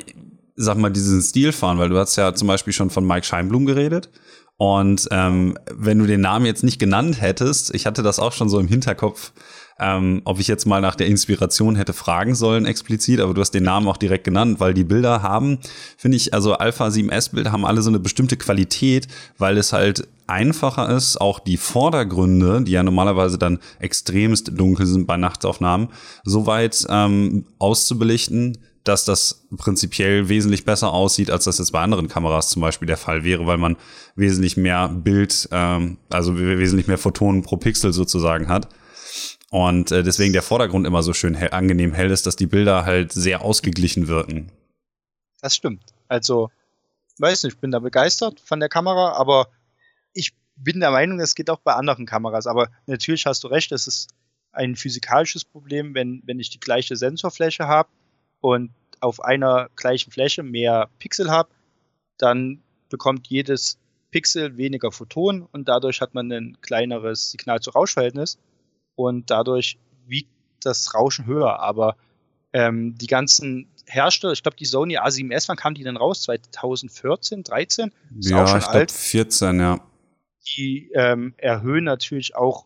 sag mal diesen Stil fahren, weil du hast ja zum Beispiel schon von Mike Scheinblum geredet. Und ähm, wenn du den Namen jetzt nicht genannt hättest, ich hatte das auch schon so im Hinterkopf, ähm, ob ich jetzt mal nach der Inspiration hätte fragen sollen explizit, aber du hast den Namen auch direkt genannt, weil die Bilder haben, finde ich, also Alpha 7S Bilder haben alle so eine bestimmte Qualität, weil es halt einfacher ist, auch die Vordergründe, die ja normalerweise dann extremst dunkel sind bei Nachtaufnahmen, so weit ähm, auszubelichten, dass das prinzipiell wesentlich besser aussieht, als das jetzt bei anderen Kameras zum Beispiel der Fall wäre, weil man wesentlich mehr Bild, ähm, also wesentlich mehr Photonen pro Pixel sozusagen hat. Und äh, deswegen der Vordergrund immer so schön hell, angenehm hell ist, dass die Bilder halt sehr ausgeglichen wirken. Das stimmt. Also, weiß nicht, ich bin da begeistert von der Kamera, aber ich bin der Meinung, es geht auch bei anderen Kameras. Aber natürlich hast du recht, es ist ein physikalisches Problem, wenn, wenn ich die gleiche Sensorfläche habe und auf einer gleichen Fläche mehr Pixel habe, dann bekommt jedes Pixel weniger Photonen und dadurch hat man ein kleineres Signal-zu-Rauschverhältnis und dadurch wiegt das Rauschen höher. Aber ähm, die ganzen Hersteller, ich glaube, die Sony A7S, wann kam die denn raus? 2014, 13? Ist ja, ich glaube 14, ja. Die ähm, erhöhen natürlich auch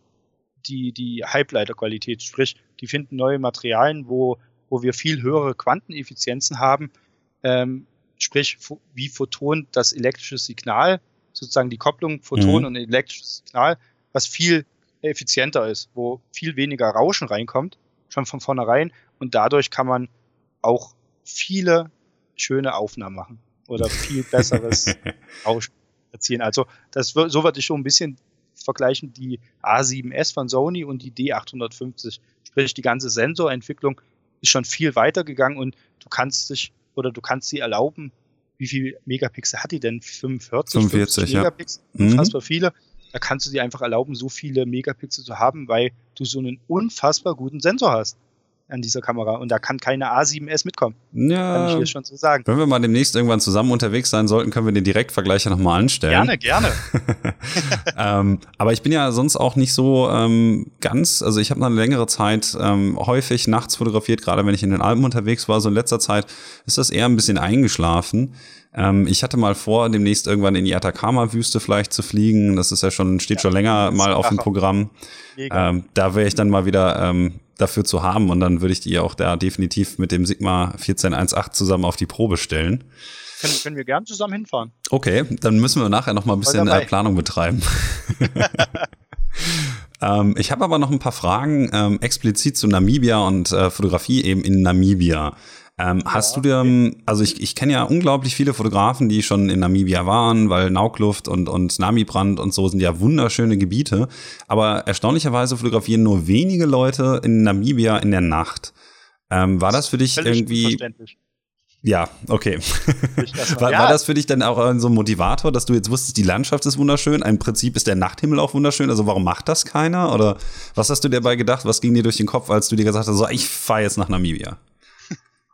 die, die Halbleiterqualität, sprich, die finden neue Materialien, wo, wo wir viel höhere Quanteneffizienzen haben, ähm, sprich, wie Photon das elektrische Signal, sozusagen die Kopplung Photon mhm. und elektrisches Signal, was viel effizienter ist, wo viel weniger Rauschen reinkommt, schon von vornherein. Und dadurch kann man auch viele schöne Aufnahmen machen oder <laughs> viel besseres Rauschen erzielen. Also das, so würde ich so ein bisschen vergleichen, die A7S von Sony und die D850. Sprich, die ganze Sensorentwicklung ist schon viel weiter gegangen und du kannst dich oder du kannst sie erlauben, wie viel Megapixel hat die denn? 45, 45 Megapixel, ja. unfassbar mhm. viele da kannst du dir einfach erlauben, so viele Megapixel zu haben, weil du so einen unfassbar guten Sensor hast an dieser Kamera und da kann keine A7S mitkommen. Ja. Kann ich dir schon so sagen. Wenn wir mal demnächst irgendwann zusammen unterwegs sein sollten, können wir den Direktvergleich ja nochmal anstellen. Gerne, gerne. <laughs> ähm, aber ich bin ja sonst auch nicht so ähm, ganz, also ich habe noch eine längere Zeit ähm, häufig nachts fotografiert, gerade wenn ich in den Alpen unterwegs war. So in letzter Zeit ist das eher ein bisschen eingeschlafen. Ähm, ich hatte mal vor, demnächst irgendwann in die Atacama-Wüste vielleicht zu fliegen. Das ist ja schon, steht ja, schon länger mal auf dem Programm. Ähm, da wäre ich dann mal wieder ähm, dafür zu haben und dann würde ich die auch da definitiv mit dem Sigma 1418 zusammen auf die Probe stellen. Können, können wir gern zusammen hinfahren. Okay, dann müssen wir nachher noch mal ein bisschen äh, Planung betreiben. <laughs> <laughs> ähm, ich habe aber noch ein paar Fragen ähm, explizit zu Namibia und äh, Fotografie eben in Namibia. Ähm, ja, hast du dir, okay. also ich, ich kenne ja unglaublich viele Fotografen, die schon in Namibia waren, weil Naukluft und, und Namibrand und so sind ja wunderschöne Gebiete. Aber erstaunlicherweise fotografieren nur wenige Leute in Namibia in der Nacht. Ähm, war das für dich irgendwie. Ja, okay. <laughs> war, ja. war, das für dich dann auch so ein Motivator, dass du jetzt wusstest, die Landschaft ist wunderschön, im Prinzip ist der Nachthimmel auch wunderschön, also warum macht das keiner? Oder was hast du dir dabei gedacht, was ging dir durch den Kopf, als du dir gesagt hast, so, ich fahre jetzt nach Namibia?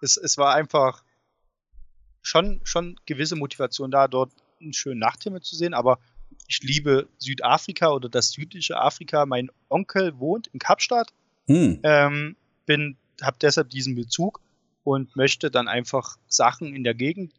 Es, es war einfach schon, schon gewisse Motivation da, dort einen schönen Nachthimmel zu sehen, aber ich liebe Südafrika oder das südliche Afrika. Mein Onkel wohnt in Kapstadt. Hm. Ähm, bin, habe deshalb diesen Bezug und möchte dann einfach Sachen in der Gegend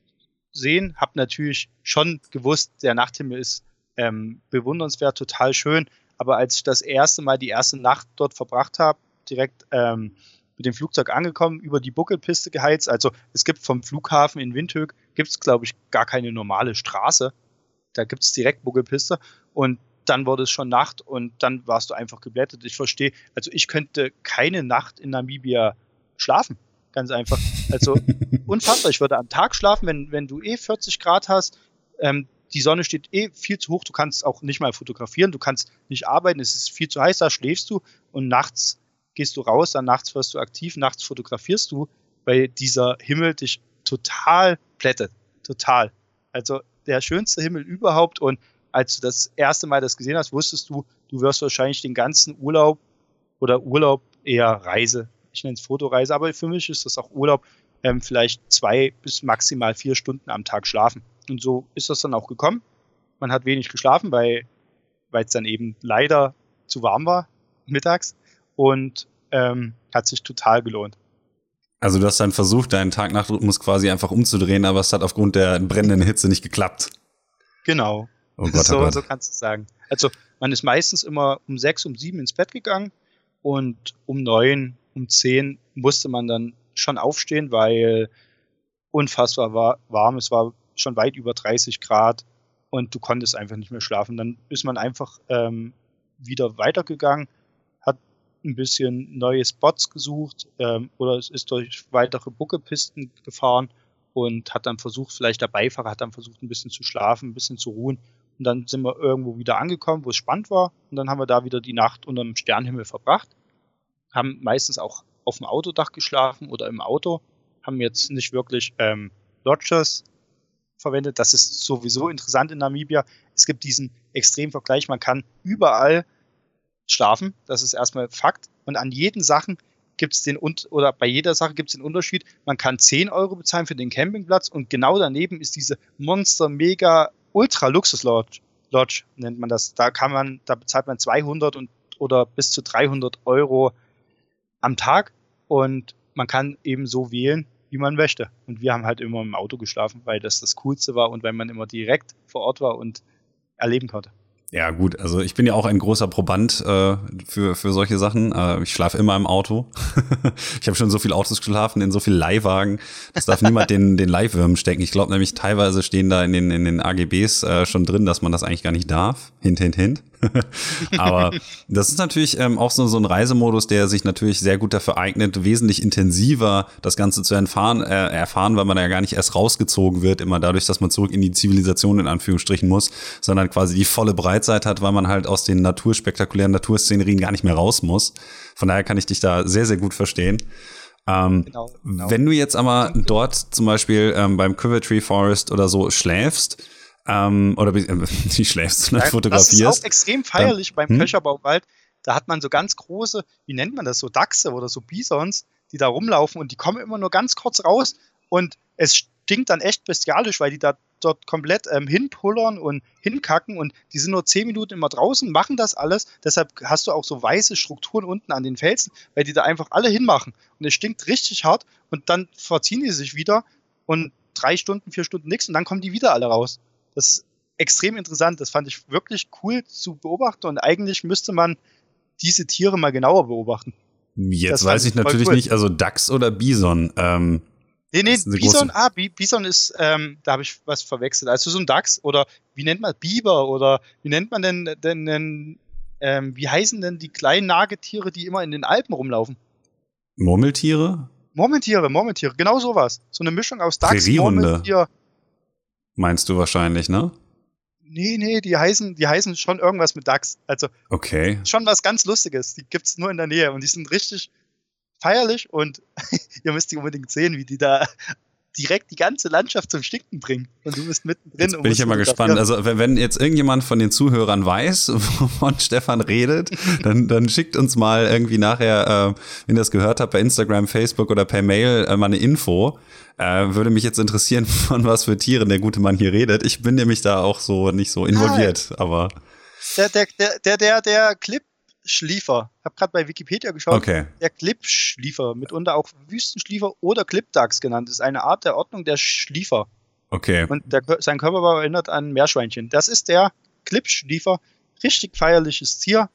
sehen. Hab natürlich schon gewusst, der Nachthimmel ist ähm, bewundernswert, total schön. Aber als ich das erste Mal die erste Nacht dort verbracht habe, direkt ähm, mit dem Flugzeug angekommen, über die Buckelpiste geheizt. Also es gibt vom Flughafen in Windhoek, gibt es, glaube ich, gar keine normale Straße. Da gibt es direkt Buckelpiste. Und dann wurde es schon Nacht und dann warst du einfach geblättet. Ich verstehe, also ich könnte keine Nacht in Namibia schlafen. Ganz einfach. Also <laughs> unfassbar. Ich würde am Tag schlafen, wenn, wenn du eh 40 Grad hast. Ähm, die Sonne steht eh viel zu hoch. Du kannst auch nicht mal fotografieren. Du kannst nicht arbeiten. Es ist viel zu heiß. Da schläfst du und nachts gehst du raus, dann nachts wirst du aktiv, nachts fotografierst du, weil dieser Himmel dich total plättet. Total. Also der schönste Himmel überhaupt und als du das erste Mal das gesehen hast, wusstest du, du wirst wahrscheinlich den ganzen Urlaub oder Urlaub eher Reise, ich nenne es Fotoreise, aber für mich ist das auch Urlaub, ähm, vielleicht zwei bis maximal vier Stunden am Tag schlafen. Und so ist das dann auch gekommen. Man hat wenig geschlafen, weil es dann eben leider zu warm war mittags und ähm, hat sich total gelohnt. Also du hast dann versucht, deinen Tag-Nacht-Rhythmus quasi einfach umzudrehen, aber es hat aufgrund der brennenden Hitze nicht geklappt. Genau. Oh Gott, oh so, Gott. so kannst du sagen. Also man ist meistens immer um sechs, um sieben ins Bett gegangen und um neun, um zehn musste man dann schon aufstehen, weil unfassbar war, warm. Es war schon weit über 30 Grad und du konntest einfach nicht mehr schlafen. Dann ist man einfach ähm, wieder weitergegangen, ein bisschen neue Spots gesucht ähm, oder es ist durch weitere Buckepisten gefahren und hat dann versucht, vielleicht der Beifahrer hat dann versucht, ein bisschen zu schlafen, ein bisschen zu ruhen. Und dann sind wir irgendwo wieder angekommen, wo es spannend war. Und dann haben wir da wieder die Nacht unter dem Sternhimmel verbracht. Haben meistens auch auf dem Autodach geschlafen oder im Auto. Haben jetzt nicht wirklich ähm, Lodgers verwendet. Das ist sowieso interessant in Namibia. Es gibt diesen Extremvergleich. Man kann überall schlafen. Das ist erstmal Fakt. Und an jeden Sachen gibt es den oder bei jeder Sache gibt es den Unterschied. Man kann 10 Euro bezahlen für den Campingplatz und genau daneben ist diese Monster Mega Ultra Luxus Lodge, Lodge nennt man das. Da kann man, da bezahlt man 200 und, oder bis zu 300 Euro am Tag und man kann eben so wählen, wie man möchte. Und wir haben halt immer im Auto geschlafen, weil das das Coolste war und weil man immer direkt vor Ort war und erleben konnte. Ja, gut, also ich bin ja auch ein großer Proband äh, für, für solche Sachen. Äh, ich schlafe immer im Auto. <laughs> ich habe schon so viel Autos geschlafen, in so viel Leihwagen. Das darf niemand den, den Leihwürmen stecken. Ich glaube nämlich, teilweise stehen da in den, in den AGBs äh, schon drin, dass man das eigentlich gar nicht darf. Hint, hint, hint. <laughs> Aber das ist natürlich ähm, auch so, so ein Reisemodus, der sich natürlich sehr gut dafür eignet, wesentlich intensiver das Ganze zu erfahren, äh, erfahren, weil man ja gar nicht erst rausgezogen wird, immer dadurch, dass man zurück in die Zivilisation in Anführungsstrichen muss, sondern quasi die volle Breitseite hat, weil man halt aus den naturspektakulären Naturszenerien gar nicht mehr raus muss. Von daher kann ich dich da sehr, sehr gut verstehen. Ähm, genau, genau. Wenn du jetzt aber dort zum Beispiel ähm, beim Tree Forest oder so schläfst, Ähm, oder wie, <laughs> wie schläfst du, ne? fotografierst. Das ist auch extrem feierlich dann, beim hm? Köcherbauwald. Da hat man so ganz große, wie nennt man das, so Dachse oder so Bisons, die da rumlaufen und die kommen immer nur ganz kurz raus und es stinkt dann echt bestialisch, weil die da dort komplett ähm, hinpullern und hinkacken und die sind nur zehn Minuten immer draußen, machen das alles. Deshalb hast du auch so weiße Strukturen unten an den Felsen, weil die da einfach alle hinmachen. Und es stinkt richtig hart und dann verziehen die sich wieder und drei Stunden, vier Stunden nichts und dann kommen die wieder alle raus. Das ist extrem interessant. Das fand ich wirklich cool zu beobachten und eigentlich müsste man diese Tiere mal genauer beobachten. Jetzt weiß ich natürlich cool. nicht, also Dachs oder Bison. Ähm, nee, nee, Bison, ah, Bison ist, ähm, da habe ich was verwechselt. Also so ein Dachs oder wie nennt man Biber oder wie nennt man denn, denn, denn ähm, wie heißen denn die kleinen Nagetiere, die immer in den Alpen rumlaufen? Murmeltiere? Murmeltiere, Murmeltiere, genau sowas. So eine Mischung aus Dachs, Murmeltier. Meinst du wahrscheinlich, ne? Nee, nee, die heißen, die heißen schon irgendwas mit Dachs. Also okay. schon was ganz Lustiges. Die gibt es nur in der Nähe und die sind richtig feierlich und <laughs> ihr müsst die unbedingt sehen, wie die da direkt die ganze Landschaft zum Stinken bringen. Und du bist mittendrin. Jetzt bin ich ja mal gespannt. Also wenn jetzt irgendjemand von den Zuhörern weiß, <laughs> wovon Stefan redet, dann, dann schickt uns mal irgendwie nachher, äh, wenn ihr das gehört habt, bei Instagram, Facebook oder per Mail äh, mal eine Info. Äh, würde mich jetzt interessieren, <laughs> von was für Tieren der gute Mann hier redet. Ich bin nämlich da auch so nicht so involviert, ah, aber. Der, der, der, der, der Clip Schliefer. Ich habe gerade bei Wikipedia geschaut. Okay. Der Klippschliefer, mitunter auch Wüstenschliefer oder Klippdachs genannt, ist eine Art der Ordnung der Schliefer. Okay. Und der, sein Körperbau erinnert an Meerschweinchen. Das ist der Klippschliefer. Richtig feierliches Tier.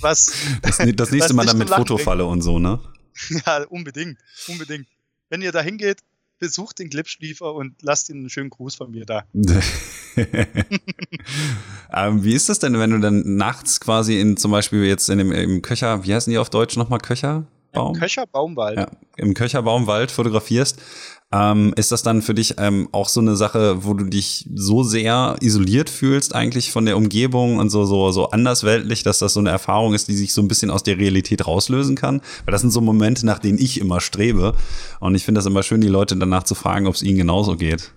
Was. Das, das nächste <laughs> Mal dann mit Fotofalle und so, ne? ja, unbedingt. Unbedingt. Wenn ihr da hingeht, besucht den Klippschliefer und lasst ihn einen schönen Gruß von mir da. <laughs> ähm, wie ist das denn, wenn du dann nachts quasi in zum Beispiel jetzt in dem im Köcher, wie heißen die auf Deutsch nochmal Köcher? Baum? Im Köcherbaumwald. Ja, Im Köcherbaumwald fotografierst. Ähm, ist das dann für dich ähm, auch so eine Sache, wo du dich so sehr isoliert fühlst, eigentlich von der Umgebung und so, so, so andersweltlich, dass das so eine Erfahrung ist, die sich so ein bisschen aus der Realität rauslösen kann? Weil das sind so Momente, nach denen ich immer strebe. Und ich finde das immer schön, die Leute danach zu fragen, ob es ihnen genauso geht.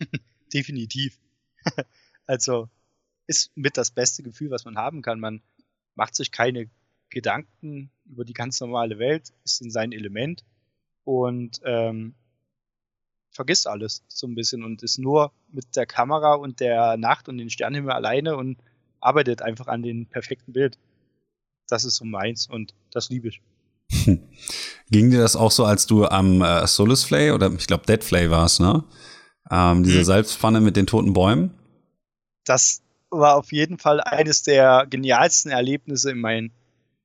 <laughs> Definitiv. <laughs> also ist mit das beste Gefühl, was man haben kann. Man macht sich keine Gedanken über die ganz normale Welt, ist in sein Element und ähm, vergisst alles so ein bisschen und ist nur mit der Kamera und der Nacht und den Sternenhimmel alleine und arbeitet einfach an dem perfekten Bild. Das ist so meins und das liebe ich. <laughs> Ging dir das auch so, als du am äh, Solus Flay oder ich glaube Dead Flay warst, ne? Ähm, diese hm. Salzpfanne mit den toten Bäumen? Das war auf jeden Fall eines der genialsten Erlebnisse in meinem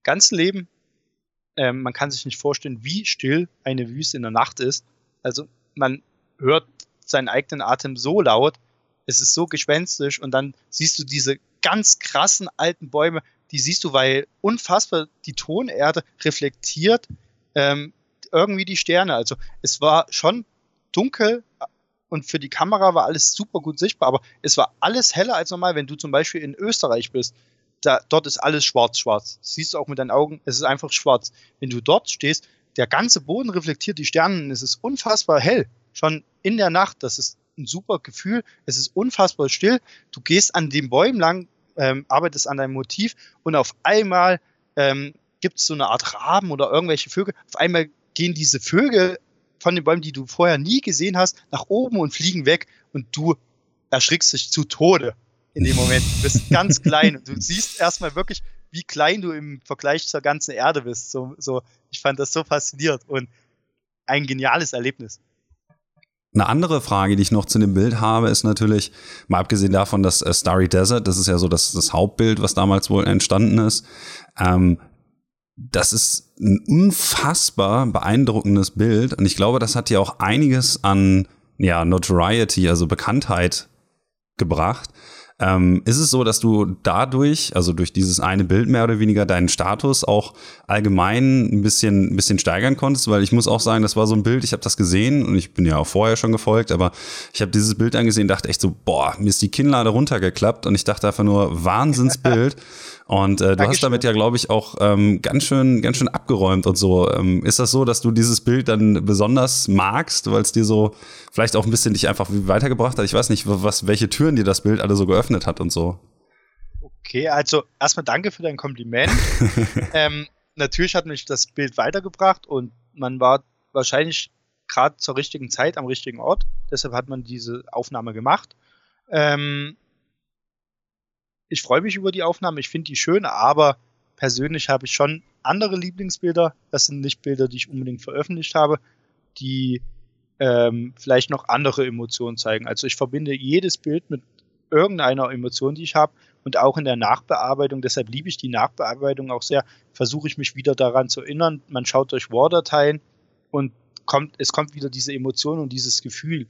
ganzen Leben. Ähm, man kann sich nicht vorstellen, wie still eine Wüste in der Nacht ist. Also man hört seinen eigenen Atem so laut, es ist so gespenstisch und dann siehst du diese ganz krassen alten Bäume, die siehst du, weil unfassbar die Tonerde reflektiert ähm, irgendwie die Sterne. Also es war schon dunkel und für die Kamera war alles super gut sichtbar, aber es war alles heller als normal, wenn du zum Beispiel in Österreich bist da, dort ist alles schwarz-schwarz. Siehst du auch mit deinen Augen, es ist einfach schwarz. Wenn du dort stehst, der ganze Boden reflektiert die Sterne, es ist unfassbar hell. Schon in der Nacht, das ist ein super Gefühl, es ist unfassbar still. Du gehst an den Bäumen lang, ähm, arbeitest an deinem Motiv und auf einmal ähm, gibt es so eine Art Raben oder irgendwelche Vögel. Auf einmal gehen diese Vögel von den Bäumen, die du vorher nie gesehen hast, nach oben und fliegen weg und du erschrickst dich zu Tode in dem Moment. Du bist ganz <laughs> klein und du siehst erstmal wirklich, wie klein du im Vergleich zur ganzen Erde bist. So, so, ich fand das so faszinierend und ein geniales Erlebnis. Eine andere Frage, die ich noch zu dem Bild habe, ist natürlich, mal abgesehen davon, dass äh, Starry Desert, das ist ja so das, das Hauptbild, was damals wohl entstanden ist, ähm, das ist ein unfassbar beeindruckendes Bild und ich glaube, das hat ja auch einiges an ja, Notoriety, also Bekanntheit gebracht. Ähm, ist es so, dass du dadurch, also durch dieses eine Bild mehr oder weniger, deinen Status auch allgemein ein bisschen, ein bisschen steigern konntest? Weil ich muss auch sagen, das war so ein Bild, ich habe das gesehen und ich bin ja auch vorher schon gefolgt, aber ich habe dieses Bild angesehen, dachte echt so, boah, mir ist die Kinnlade runtergeklappt und ich dachte einfach nur, Wahnsinnsbild. <laughs> Und äh, du Dankeschön. hast damit ja, glaube ich, auch ähm, ganz schön, ganz schön abgeräumt und so. Ähm, ist das so, dass du dieses Bild dann besonders magst, weil es dir so vielleicht auch ein bisschen dich einfach weitergebracht hat? Ich weiß nicht, was, welche Türen dir das Bild alle so geöffnet hat und so. Okay, also erstmal danke für dein Kompliment. <laughs> ähm, natürlich hat mich das Bild weitergebracht und man war wahrscheinlich gerade zur richtigen Zeit am richtigen Ort. Deshalb hat man diese Aufnahme gemacht. Ähm, ich freue mich über die Aufnahme, ich finde die schön, aber persönlich habe ich schon andere Lieblingsbilder. Das sind nicht Bilder, die ich unbedingt veröffentlicht habe, die ähm, vielleicht noch andere Emotionen zeigen. Also ich verbinde jedes Bild mit irgendeiner Emotion, die ich habe und auch in der Nachbearbeitung. Deshalb liebe ich die Nachbearbeitung auch sehr. Versuche ich mich wieder daran zu erinnern. Man schaut durch RAW-Dateien und kommt, es kommt wieder diese Emotion und dieses Gefühl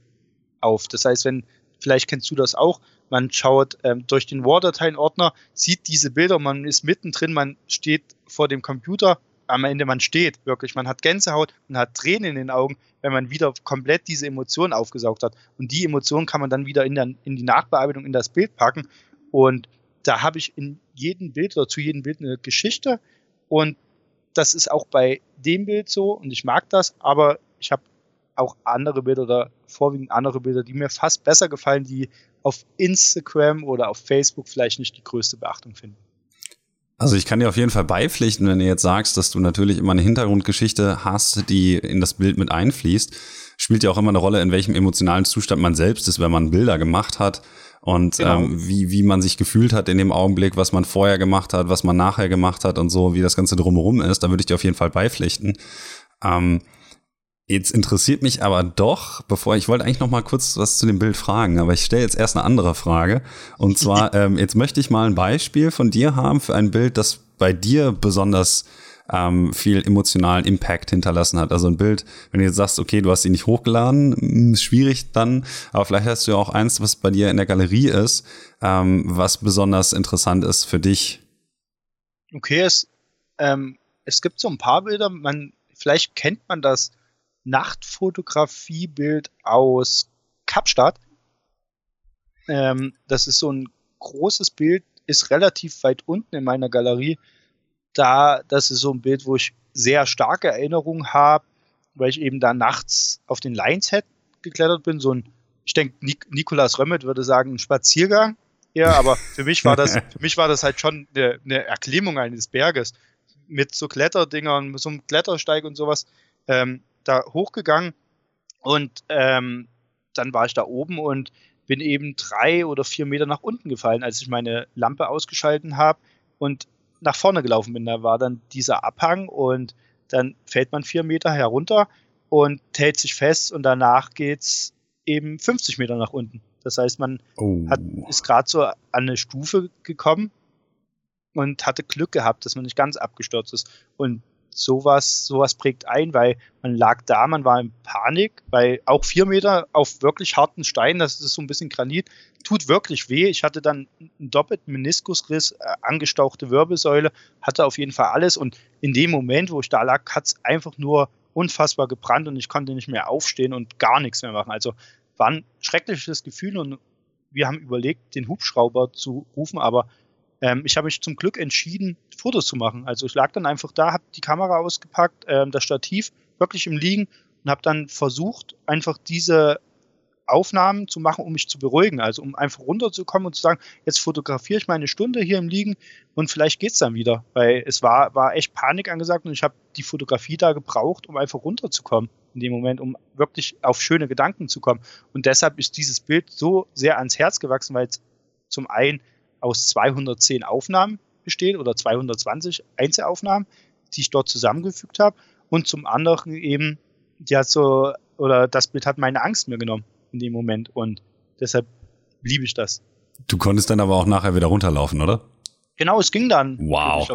auf. Das heißt, wenn, vielleicht kennst du das auch, man schaut ähm, durch den RAW-Dateien-Ordner, sieht diese Bilder, man ist mittendrin, man steht vor dem Computer, am Ende man steht, wirklich, man hat Gänsehaut, man hat Tränen in den Augen, wenn man wieder komplett diese Emotionen aufgesaugt hat. Und die Emotionen kann man dann wieder in, der, in die Nachbearbeitung, in das Bild packen. Und da habe ich in jedem Bild oder zu jedem Bild eine Geschichte. Und das ist auch bei dem Bild so und ich mag das, aber ich habe auch andere Bilder oder vorwiegend andere Bilder, die mir fast besser gefallen, die auf Instagram oder auf Facebook vielleicht nicht die größte Beachtung finden. Also ich kann dir auf jeden Fall beipflichten, wenn du jetzt sagst, dass du natürlich immer eine Hintergrundgeschichte hast, die in das Bild mit einfließt. Spielt ja auch immer eine Rolle, in welchem emotionalen Zustand man selbst ist, wenn man Bilder gemacht hat und genau. ähm, wie, wie man sich gefühlt hat in dem Augenblick, was man vorher gemacht hat, was man nachher gemacht hat und so, wie das Ganze drumherum ist. Da würde ich dir auf jeden Fall beipflichten. Ähm, Jetzt interessiert mich aber doch, bevor ich wollte eigentlich noch mal kurz was zu dem Bild fragen, aber ich stelle jetzt erst eine andere Frage. Und zwar, <laughs> ähm, jetzt möchte ich mal ein Beispiel von dir haben für ein Bild, das bei dir besonders ähm, viel emotionalen Impact hinterlassen hat. Also ein Bild, wenn du jetzt sagst, okay, du hast ihn nicht hochgeladen, hm, ist schwierig dann, aber vielleicht hast du ja auch eins, was bei dir in der Galerie ist, ähm, was besonders interessant ist für dich. Okay, es, ähm, es gibt so ein paar Bilder, man, vielleicht kennt man das Nachtfotografiebild aus Kapstadt. Ähm, das ist so ein großes Bild, ist relativ weit unten in meiner Galerie. Da, das ist so ein Bild, wo ich sehr starke Erinnerungen habe, weil ich eben da nachts auf den Lions Head geklettert bin. So ein, ich denke, Nik Nikolas Römmet würde sagen, ein Spaziergang. Ja, aber für mich war das, für mich war das halt schon eine, eine Erklimmung eines Berges mit so Kletterdingern, mit so einem Klettersteig und sowas. Ähm, da hochgegangen und ähm, dann war ich da oben und bin eben drei oder vier Meter nach unten gefallen, als ich meine Lampe ausgeschalten habe und nach vorne gelaufen bin. Da war dann dieser Abhang und dann fällt man vier Meter herunter und hält sich fest und danach geht's eben 50 Meter nach unten. Das heißt, man oh. hat, ist gerade so an eine Stufe gekommen und hatte Glück gehabt, dass man nicht ganz abgestürzt ist. Und sowas, sowas prägt ein, weil man lag da, man war in Panik, weil auch vier Meter auf wirklich harten Steinen, das ist so ein bisschen Granit, tut wirklich weh. Ich hatte dann einen doppelten Meniskusriss, äh, angestauchte Wirbelsäule, hatte auf jeden Fall alles und in dem Moment, wo ich da lag, hat es einfach nur unfassbar gebrannt und ich konnte nicht mehr aufstehen und gar nichts mehr machen. Also war ein schreckliches Gefühl und wir haben überlegt, den Hubschrauber zu rufen, aber ähm, ich habe mich zum Glück entschieden, Fotos zu machen. Also ich lag dann einfach da, habe die Kamera ausgepackt, ähm, das Stativ wirklich im Liegen und habe dann versucht, einfach diese Aufnahmen zu machen, um mich zu beruhigen. Also um einfach runterzukommen und zu sagen, jetzt fotografiere ich mal eine Stunde hier im Liegen und vielleicht geht's dann wieder. Weil es war, war echt Panik angesagt und ich habe die Fotografie da gebraucht, um einfach runterzukommen in dem Moment, um wirklich auf schöne Gedanken zu kommen. Und deshalb ist dieses Bild so sehr ans Herz gewachsen, weil es zum einen aus 210 Aufnahmen besteht oder 220 Einzelaufnahmen, die ich dort zusammengefügt habe. Und zum anderen eben, die hat so, oder das Bild hat meine Angst mir genommen in dem Moment. Und deshalb liebe ich das. Du konntest dann aber auch nachher wieder runterlaufen, oder? Genau, es ging dann. Wow.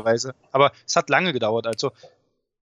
Aber es hat lange gedauert. Also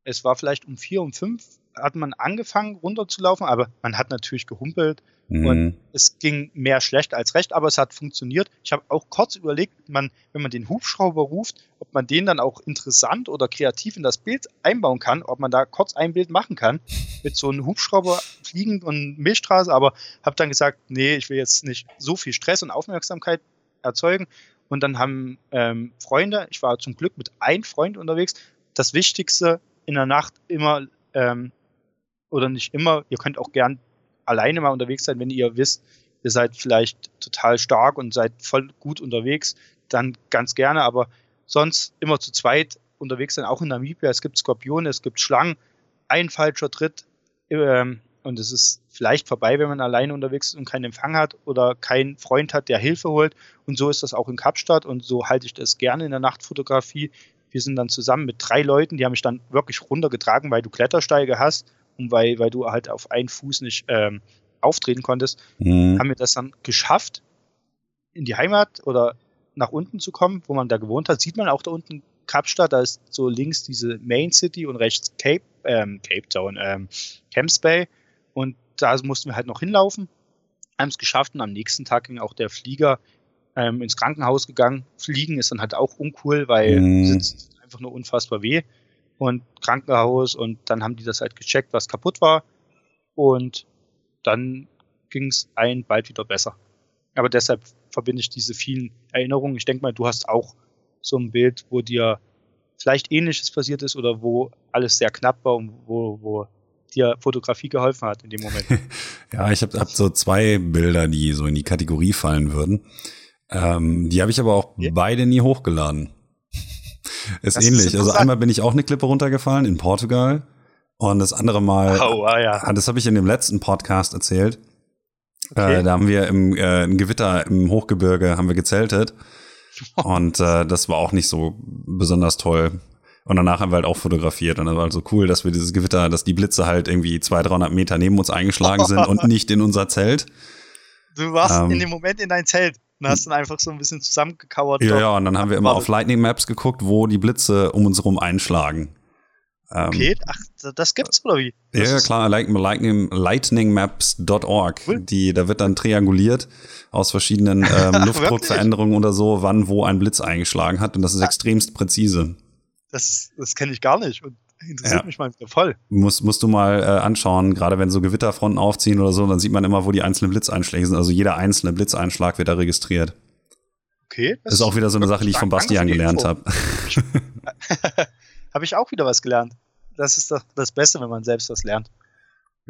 es war vielleicht um vier, um fünf hat man angefangen runterzulaufen, aber man hat natürlich gehumpelt mhm. und es ging mehr schlecht als recht, aber es hat funktioniert. Ich habe auch kurz überlegt, man, wenn man den Hubschrauber ruft, ob man den dann auch interessant oder kreativ in das Bild einbauen kann, ob man da kurz ein Bild machen kann <laughs> mit so einem Hubschrauber fliegend und Milchstraße, aber habe dann gesagt, nee, ich will jetzt nicht so viel Stress und Aufmerksamkeit erzeugen Und dann haben ähm, Freunde, ich war zum Glück mit einem Freund unterwegs, das Wichtigste in der Nacht immer, ähm, oder nicht immer, ihr könnt auch gern alleine mal unterwegs sein, wenn ihr wisst, ihr seid vielleicht total stark und seid voll gut unterwegs, dann ganz gerne, aber sonst immer zu zweit unterwegs sein, auch in Namibia. Es gibt Skorpione, es gibt Schlangen, ein falscher Tritt ähm, und es ist vielleicht vorbei, wenn man alleine unterwegs ist und keinen Empfang hat oder keinen Freund hat, der Hilfe holt. Und so ist das auch in Kapstadt und so halte ich das gerne in der Nachtfotografie. Wir sind dann zusammen mit drei Leuten, die haben mich dann wirklich runtergetragen, weil du Klettersteige hast und weil, weil du halt auf einen Fuß nicht ähm, auftreten konntest, mhm. haben wir das dann geschafft, in die Heimat oder nach unten zu kommen, wo man da gewohnt hat. Sieht man auch da unten Kapstadt, da ist so links diese Main City und rechts Cape, ähm, Cape Town, ähm, Camps Bay. Und da mussten wir halt noch hinlaufen, haben es geschafft und am nächsten Tag ging auch der Flieger ähm, ins Krankenhaus gegangen. Fliegen ist dann halt auch uncool, weil mhm. sitzt einfach nur unfassbar weh. Und Krankenhaus und dann haben die das halt gecheckt, was kaputt war. Und dann ging es ein bald wieder besser. Aber deshalb verbinde ich diese vielen Erinnerungen. Ich denke mal, du hast auch so ein Bild, wo dir vielleicht ähnliches passiert ist oder wo alles sehr knapp war und wo, wo dir Fotografie geholfen hat in dem Moment. <laughs> ja, ich habe hab so zwei Bilder, die so in die Kategorie fallen würden. Ähm, die habe ich aber auch ja. beide nie hochgeladen. Ist das ähnlich. Ist also einmal bin ich auch eine Klippe runtergefallen in Portugal und das andere Mal, oh, ah, ja. Das habe ich in dem letzten Podcast erzählt. Okay. Äh, da haben wir im, äh, im Gewitter im Hochgebirge haben wir gezeltet <laughs> und äh, das war auch nicht so besonders toll. Und danach haben wir halt auch fotografiert. Und das war halt so cool, dass wir dieses Gewitter, dass die Blitze halt irgendwie 200, 300 Meter neben uns eingeschlagen sind und <laughs> nicht in unser Zelt. Du warst ähm, in dem Moment in dein Zelt und hast dann einfach so ein bisschen zusammengekauert. Ja, ja, und dann haben wir immer auf Lightning Maps geguckt, wo die Blitze um uns herum einschlagen. Ähm, okay, ach, das gibt's oder wie? Das ja, klar, lightning, lightningmaps.org. Cool. Die, da wird dann trianguliert aus verschiedenen ähm, <laughs> Luftdruckveränderungen oder so, wann wo ein Blitz eingeschlagen hat und das ist ja. extremst präzise. Das, das kenne ich gar nicht und interessiert ja. mich mal voll. Muss, musst du mal äh, anschauen, gerade wenn so Gewitterfronten aufziehen oder so, dann sieht man immer, wo die einzelnen Blitzeinschläge sind. Also jeder einzelne Blitzeinschlag wird da registriert. Okay. Das ist auch wieder so eine Sache, die ich von Bastian gelernt habe. habe ich auch wieder was gelernt. Das ist doch das Beste, wenn man selbst was lernt.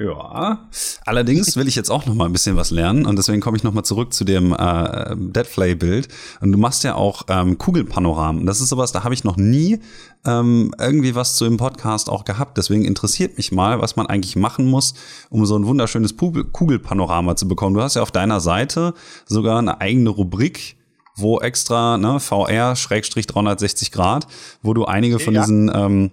Ja, allerdings will ich jetzt auch noch mal ein bisschen was lernen und deswegen komme ich noch mal zurück zu dem äh, Deadflay-Bild. Und du machst ja auch ähm, Kugelpanoramen. Das ist sowas, da habe ich noch nie ähm, irgendwie was zu im Podcast auch gehabt. Deswegen interessiert mich mal, was man eigentlich machen muss, um so ein wunderschönes Kugelpanorama zu bekommen. Du hast ja auf deiner Seite sogar eine eigene Rubrik wo extra ne, VR 360 Grad, wo du einige von ja. diesen ähm,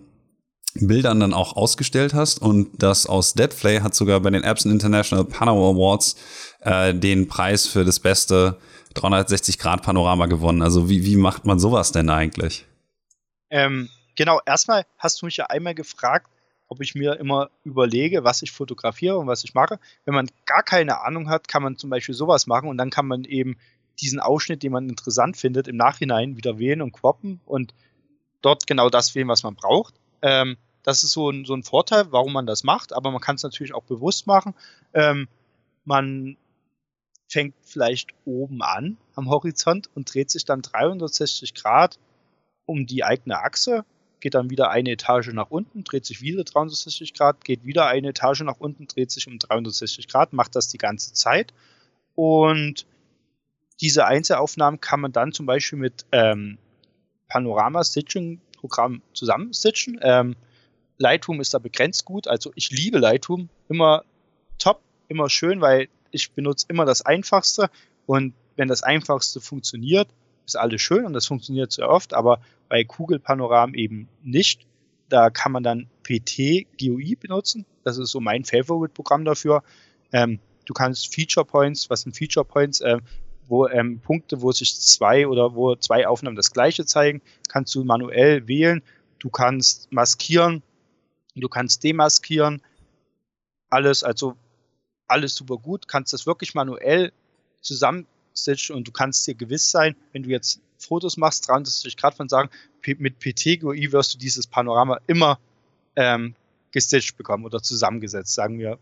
Bildern dann auch ausgestellt hast und das aus Deadflay hat sogar bei den Epson International Panorama Awards äh, den Preis für das beste 360 Grad Panorama gewonnen. Also wie, wie macht man sowas denn eigentlich? Ähm, genau, erstmal hast du mich ja einmal gefragt, ob ich mir immer überlege, was ich fotografiere und was ich mache. Wenn man gar keine Ahnung hat, kann man zum Beispiel sowas machen und dann kann man eben diesen Ausschnitt, den man interessant findet, im Nachhinein wieder wählen und croppen und dort genau das wählen, was man braucht. Ähm, das ist so ein, so ein Vorteil, warum man das macht, aber man kann es natürlich auch bewusst machen. Ähm, man fängt vielleicht oben an am Horizont und dreht sich dann 360 Grad um die eigene Achse, geht dann wieder eine Etage nach unten, dreht sich wieder 360 Grad, geht wieder eine Etage nach unten, dreht sich um 360 Grad, macht das die ganze Zeit und diese Einzelaufnahmen kann man dann zum Beispiel mit ähm, Panorama-Stitching-Programm zusammenstitchen. Ähm, Lightroom ist da begrenzt gut. Also ich liebe Lightroom. Immer top, immer schön, weil ich benutze immer das Einfachste. Und wenn das Einfachste funktioniert, ist alles schön und das funktioniert sehr oft, aber bei Kugelpanoramen eben nicht. Da kann man dann PT GUI benutzen. Das ist so mein Favorite-Programm dafür. Ähm, du kannst Feature Points, was sind Feature Points? Ähm, wo ähm, Punkte, wo sich zwei oder wo zwei Aufnahmen das gleiche zeigen, kannst du manuell wählen. Du kannst maskieren, du kannst demaskieren. Alles, also alles super gut. Kannst das wirklich manuell zusammenstitchen und du kannst dir gewiss sein, wenn du jetzt Fotos machst, 360 Grad von sagen, mit PT-GUI wirst du dieses Panorama immer ähm, gestitcht bekommen oder zusammengesetzt, sagen wir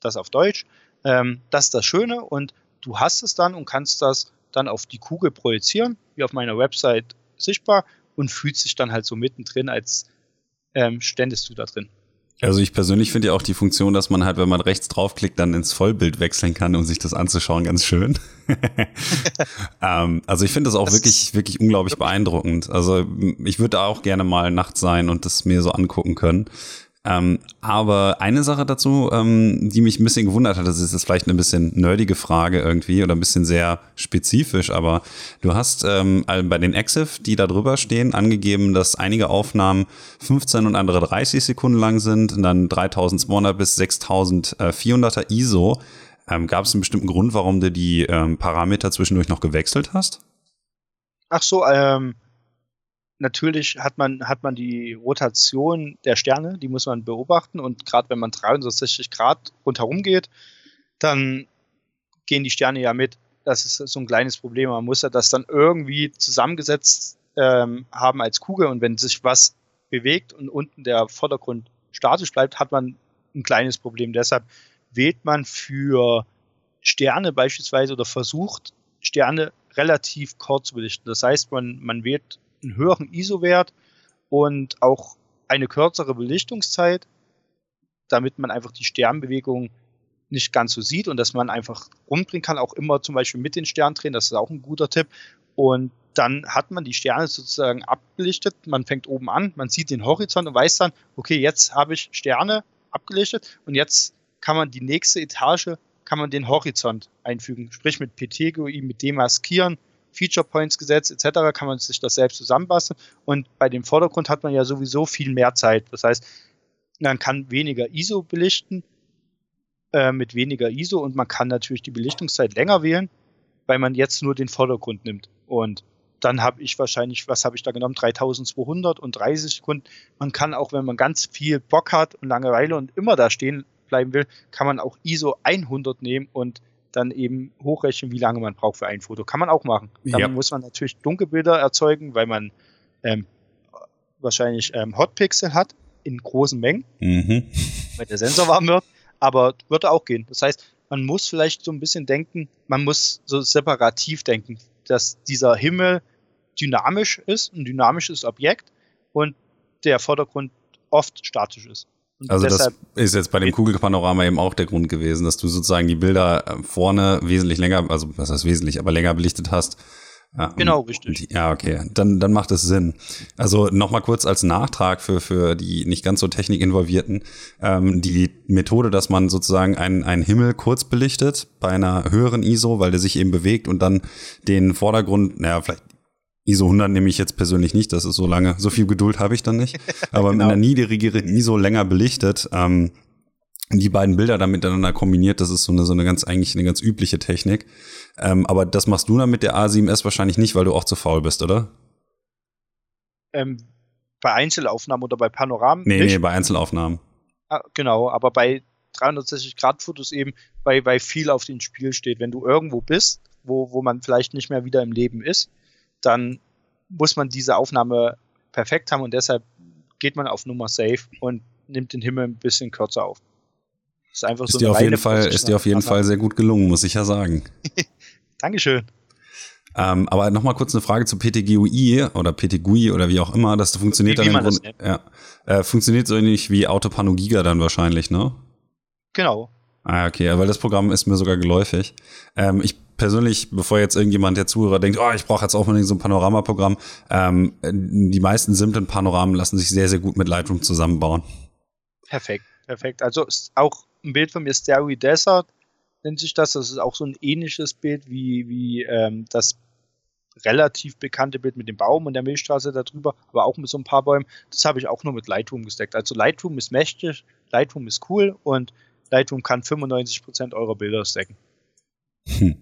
das auf Deutsch. Ähm, das ist das Schöne und du hast es dann und kannst das dann auf die Kugel projizieren, wie auf meiner Website sichtbar und fühlt sich dann halt so mittendrin, als ähm, ständest du da drin. Also ich persönlich finde ja auch die Funktion, dass man halt, wenn man rechts draufklickt, dann ins Vollbild wechseln kann, um sich das anzuschauen, ganz schön. <laughs> ähm, also ich finde das auch das wirklich, wirklich unglaublich beeindruckend. Also ich würde da auch gerne mal nachts sein und das mir so angucken können. Ähm, aber eine Sache dazu, ähm, die mich ein bisschen gewundert hat, das ist jetzt vielleicht eine bisschen nerdige Frage irgendwie oder ein bisschen sehr spezifisch, aber du hast ähm, bei den EXIF, die da drüber stehen, angegeben, dass einige Aufnahmen 15 und andere 30 Sekunden lang sind und dann 3200 bis 6400er ISO. Ähm, Gab es einen bestimmten Grund, warum du die ähm, Parameter zwischendurch noch gewechselt hast? Ach so, ähm, natürlich hat man, hat man die Rotation der Sterne, die muss man beobachten und gerade wenn man 360 Grad rundherum geht, dann gehen die Sterne ja mit. Das ist so ein kleines Problem. Man muss ja das dann irgendwie zusammengesetzt ähm, haben als Kugel und wenn sich was bewegt und unten der Vordergrund statisch bleibt, hat man ein kleines Problem. Deshalb wählt man für Sterne beispielsweise oder versucht Sterne relativ kurz zu belichten. Das heißt, man, man wählt einen höheren ISO-Wert und auch eine kürzere Belichtungszeit, damit man einfach die Sternbewegung nicht ganz so sieht und dass man einfach rumbringen kann, auch immer zum Beispiel mit den Sternen drehen, das ist auch ein guter Tipp. Und dann hat man die Sterne sozusagen abbelichtet, man fängt oben an, man sieht den Horizont und weiß dann, okay, jetzt habe ich Sterne abgelichtet und jetzt kann man die nächste Etage, kann man den Horizont einfügen, sprich mit PT-GUI, mit demaskieren, Feature Points gesetzt etc. kann man sich das selbst zusammenbasteln. Und bei dem Vordergrund hat man ja sowieso viel mehr Zeit. Das heißt, man kann weniger ISO belichten äh, mit weniger ISO und man kann natürlich die Belichtungszeit länger wählen, weil man jetzt nur den Vordergrund nimmt. Und dann habe ich wahrscheinlich, was habe ich da genommen? 3200 und 30 Sekunden. Man kann auch, wenn man ganz viel Bock hat und Langeweile und immer da stehen bleiben will, kann man auch ISO 100 nehmen und dann eben hochrechnen, wie lange man braucht für ein Foto. Kann man auch machen. Dann ja. muss man natürlich Dunkelbilder erzeugen, weil man ähm, wahrscheinlich ähm, Hotpixel hat in großen Mengen, mhm. weil der Sensor warm wird. Aber würde auch gehen. Das heißt, man muss vielleicht so ein bisschen denken, man muss so separativ denken, dass dieser Himmel dynamisch ist, ein dynamisches Objekt und der Vordergrund oft statisch ist. Also das ist jetzt bei dem Kugelpanorama eben auch der Grund gewesen, dass du sozusagen die Bilder äh, vorne wesentlich länger, also was heißt wesentlich, aber länger belichtet hast. Genau, richtig. ja, okay. Dann, dann macht es Sinn. Also nochmal kurz als Nachtrag für, für die nicht ganz so technikinvolvierten. Ähm, die Methode, dass man sozusagen einen, einen Himmel kurz belichtet bei einer höheren ISO, weil der sich eben bewegt und dann den Vordergrund, naja, vielleicht ISO 100 nehme ich jetzt persönlich nicht, das ist so lange, so viel Geduld habe ich dann nicht. <laughs> Aber genau. mit einer niedrigeren ISO länger belichtet, ähm, die beiden Bilder dann miteinander kombiniert, das ist so eine, so eine ganz, eigentlich eine ganz übliche Technik. Ähm, aber das machst du dann mit der A7S wahrscheinlich nicht, weil du auch zu faul bist, oder? Ähm, bei Einzelaufnahmen oder bei Panoramen? Nee, nicht. nee, bei Einzelaufnahmen. Ah, genau, aber bei 360-Grad-Fotos eben, weil, weil viel auf dem Spiel steht. Wenn du irgendwo bist, wo, wo man vielleicht nicht mehr wieder im Leben ist, dann muss man diese Aufnahme perfekt haben und deshalb geht man auf Nummer Safe und nimmt den Himmel ein bisschen kürzer auf. Das ist einfach ist so dir auf jeden Fall Ist dir auf jeden Fall sehr gut gelungen, muss ich ja sagen. <laughs> Dankeschön. Ähm, aber nochmal kurz eine Frage zu PTGUI oder PTGUI oder wie auch immer. Das funktioniert wie, dann im Grunde. Ja, äh, funktioniert so ähnlich wie Autopano Giga dann wahrscheinlich, ne? Genau. Ah, okay, weil das Programm ist mir sogar geläufig. Ähm, ich persönlich, bevor jetzt irgendjemand der Zuhörer denkt, oh, ich brauche jetzt auch unbedingt so ein Panoramaprogramm, ähm, die meisten simplen Panoramen lassen sich sehr, sehr gut mit Lightroom zusammenbauen. Perfekt, perfekt. Also auch ein Bild von mir, Starry Desert, nennt sich das. Das ist auch so ein ähnliches Bild wie, wie ähm, das relativ bekannte Bild mit dem Baum und der Milchstraße darüber, aber auch mit so ein paar Bäumen. Das habe ich auch nur mit Lightroom gesteckt. Also Lightroom ist mächtig, Lightroom ist cool und Lightroom kann 95% eurer Bilder stacken. Hm.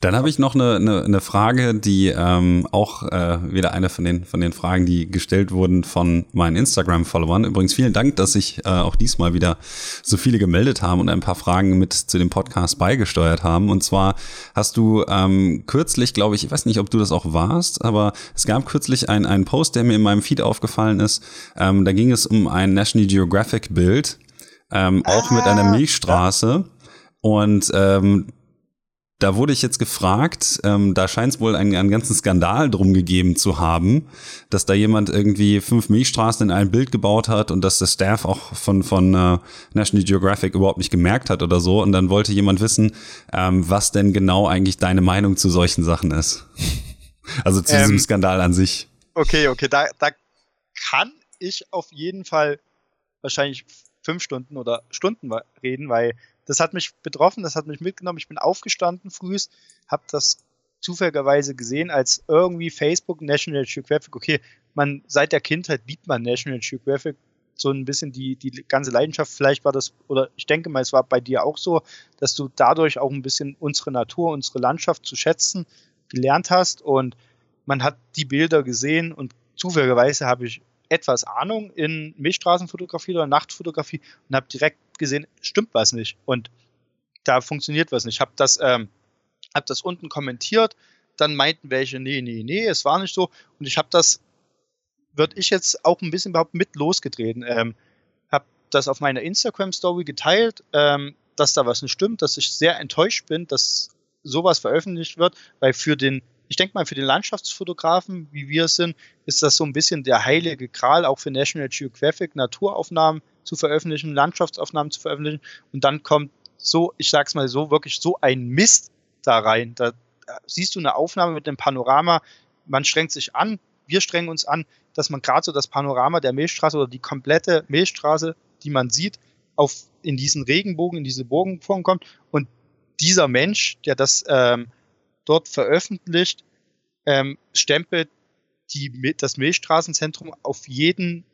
Dann habe ich noch eine, eine, eine Frage, die ähm, auch äh, wieder eine von den, von den Fragen, die gestellt wurden von meinen Instagram-Followern. Übrigens vielen Dank, dass sich äh, auch diesmal wieder so viele gemeldet haben und ein paar Fragen mit zu dem Podcast beigesteuert haben. Und zwar hast du ähm, kürzlich, glaube ich, ich weiß nicht, ob du das auch warst, aber es gab kürzlich einen, einen Post, der mir in meinem Feed aufgefallen ist. Ähm, da ging es um ein National Geographic-Bild, ähm, auch ah, mit einer Milchstraße. Und ähm, da wurde ich jetzt gefragt, ähm, da scheint es wohl einen, einen ganzen Skandal drum gegeben zu haben, dass da jemand irgendwie fünf Milchstraßen in ein Bild gebaut hat und dass der Staff auch von, von äh, National Geographic überhaupt nicht gemerkt hat oder so. Und dann wollte jemand wissen, ähm, was denn genau eigentlich deine Meinung zu solchen Sachen ist. also zu ähm, diesem Skandal an sich. Okay, okay, da, da kann ich auf jeden Fall wahrscheinlich fünf Stunden oder Stunden reden, weil das hat mich betroffen, das hat mich mitgenommen. Ich bin aufgestanden frühst, habe das zufälligerweise gesehen, als irgendwie Facebook National Geographic, okay, man seit der Kindheit liebt man National Geographic, so ein bisschen die, die ganze Leidenschaft. Vielleicht war das, oder ich denke mal, es war bei dir auch so, dass du dadurch auch ein bisschen unsere Natur, unsere Landschaft zu schätzen gelernt hast und man hat die Bilder gesehen und zufälligerweise habe ich etwas Ahnung in Milchstraßenfotografie oder Nachtfotografie und habe direkt gesehen, stimmt was nicht. Und da funktioniert was nicht. Ich habe das, ähm, hab das unten kommentiert, dann meinten welche, nee, nee, nee, es war nicht so. Und ich habe das, würde ich jetzt auch ein bisschen überhaupt mit losgetreten. Ähm, habe das auf meiner Instagram-Story geteilt, ähm, dass da was nicht stimmt, dass ich sehr enttäuscht bin, dass sowas veröffentlicht wird, weil für den ich denke mal, für den Landschaftsfotografen, wie wir es sind, ist das so ein bisschen der heilige Gral, auch für National Geographic, Naturaufnahmen zu veröffentlichen, Landschaftsaufnahmen zu veröffentlichen. Und dann kommt so, ich sag's mal so, wirklich so ein Mist da rein. Da siehst du eine Aufnahme mit einem Panorama, man strengt sich an, wir strengen uns an, dass man gerade so das Panorama der Milchstraße oder die komplette Milchstraße, die man sieht, auf in diesen Regenbogen, in diese Bogenform kommt. Und dieser Mensch, der das ähm, dort veröffentlicht, ähm, stempelt die, das Milchstraßenzentrum auf jeden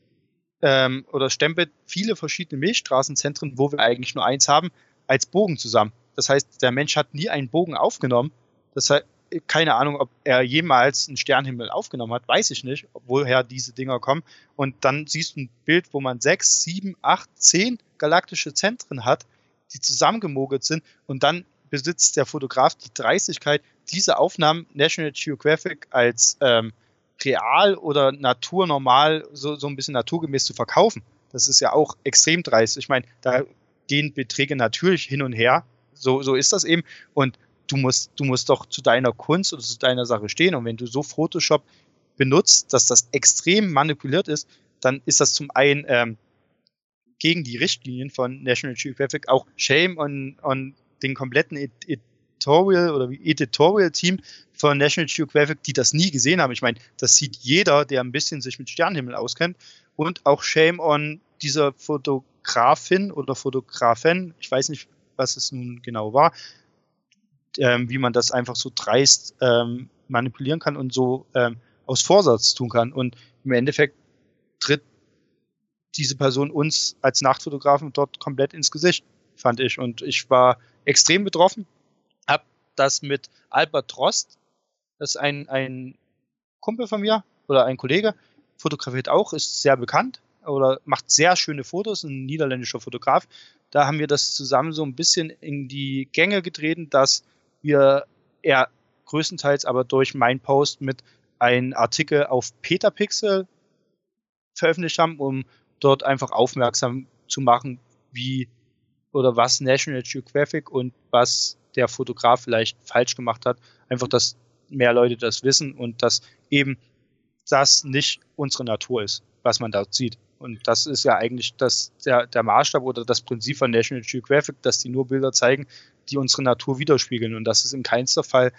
ähm, oder stempelt viele verschiedene Milchstraßenzentren, wo wir eigentlich nur eins haben, als Bogen zusammen. Das heißt, der Mensch hat nie einen Bogen aufgenommen. Das heißt, keine Ahnung, ob er jemals einen Sternhimmel aufgenommen hat, weiß ich nicht, woher diese Dinger kommen. Und dann siehst du ein Bild, wo man sechs, sieben, acht, zehn galaktische Zentren hat, die zusammengemogelt sind und dann besitzt der Fotograf die Dreistigkeit, diese Aufnahmen National Geographic als ähm, real oder naturnormal, so, so ein bisschen naturgemäß zu verkaufen. Das ist ja auch extrem dreist. Ich meine, da gehen Beträge natürlich hin und her. So, so ist das eben. Und du musst, du musst doch zu deiner Kunst oder zu deiner Sache stehen. Und wenn du so Photoshop benutzt, dass das extrem manipuliert ist, dann ist das zum einen ähm, gegen die Richtlinien von National Geographic auch Shame on, on den kompletten Editorial oder Editorial-Team von National Geographic, die das nie gesehen haben. Ich meine, das sieht jeder, der ein bisschen sich mit Sternenhimmel auskennt. Und auch Shame on dieser Fotografin oder Fotografin, ich weiß nicht, was es nun genau war, ähm, wie man das einfach so dreist ähm, manipulieren kann und so ähm, aus Vorsatz tun kann. Und im Endeffekt tritt diese Person uns als Nachtfotografen dort komplett ins Gesicht, fand ich. Und ich war extrem betroffen. Hab das mit Albert Trost, das ist ein, ein Kumpel von mir oder ein Kollege, fotografiert auch, ist sehr bekannt oder macht sehr schöne Fotos, ein niederländischer Fotograf. Da haben wir das zusammen so ein bisschen in die Gänge getreten, dass wir er größtenteils aber durch meinen Post mit einem Artikel auf Petapixel veröffentlicht haben, um dort einfach aufmerksam zu machen, wie oder was National Geographic und was der Fotograf vielleicht falsch gemacht hat. Einfach, dass mehr Leute das wissen und dass eben das nicht unsere Natur ist, was man dort sieht. Und das ist ja eigentlich das, der, der Maßstab oder das Prinzip von National Geographic, dass die nur Bilder zeigen, die unsere Natur widerspiegeln. Und das ist in keinster Fall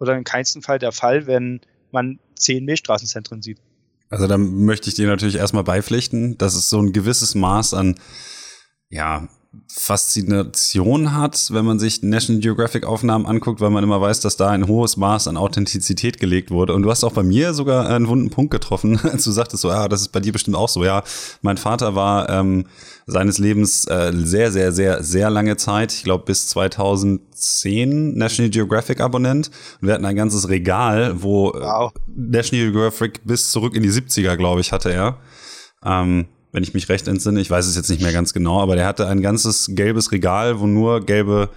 oder in keinsten Fall der Fall, wenn man zehn Milchstraßenzentren sieht. Also da möchte ich dir natürlich erstmal beipflichten, dass es so ein gewisses Maß an ja, Faszination hat, wenn man sich National Geographic Aufnahmen anguckt, weil man immer weiß, dass da ein hohes Maß an Authentizität gelegt wurde. Und du hast auch bei mir sogar einen wunden Punkt getroffen, <laughs> als du sagtest so, ja, das ist bei dir bestimmt auch so. Ja, mein Vater war ähm, seines Lebens äh, sehr, sehr, sehr, sehr lange Zeit, ich glaube bis 2010 National Geographic Abonnent. Und wir hatten ein ganzes Regal, wo äh, wow. National Geographic bis zurück in die 70er, glaube ich, hatte er. Ähm, wenn ich mich recht entsinne. Ich weiß es jetzt nicht mehr ganz genau, aber der hatte ein ganzes gelbes Regal, wo nur gelbe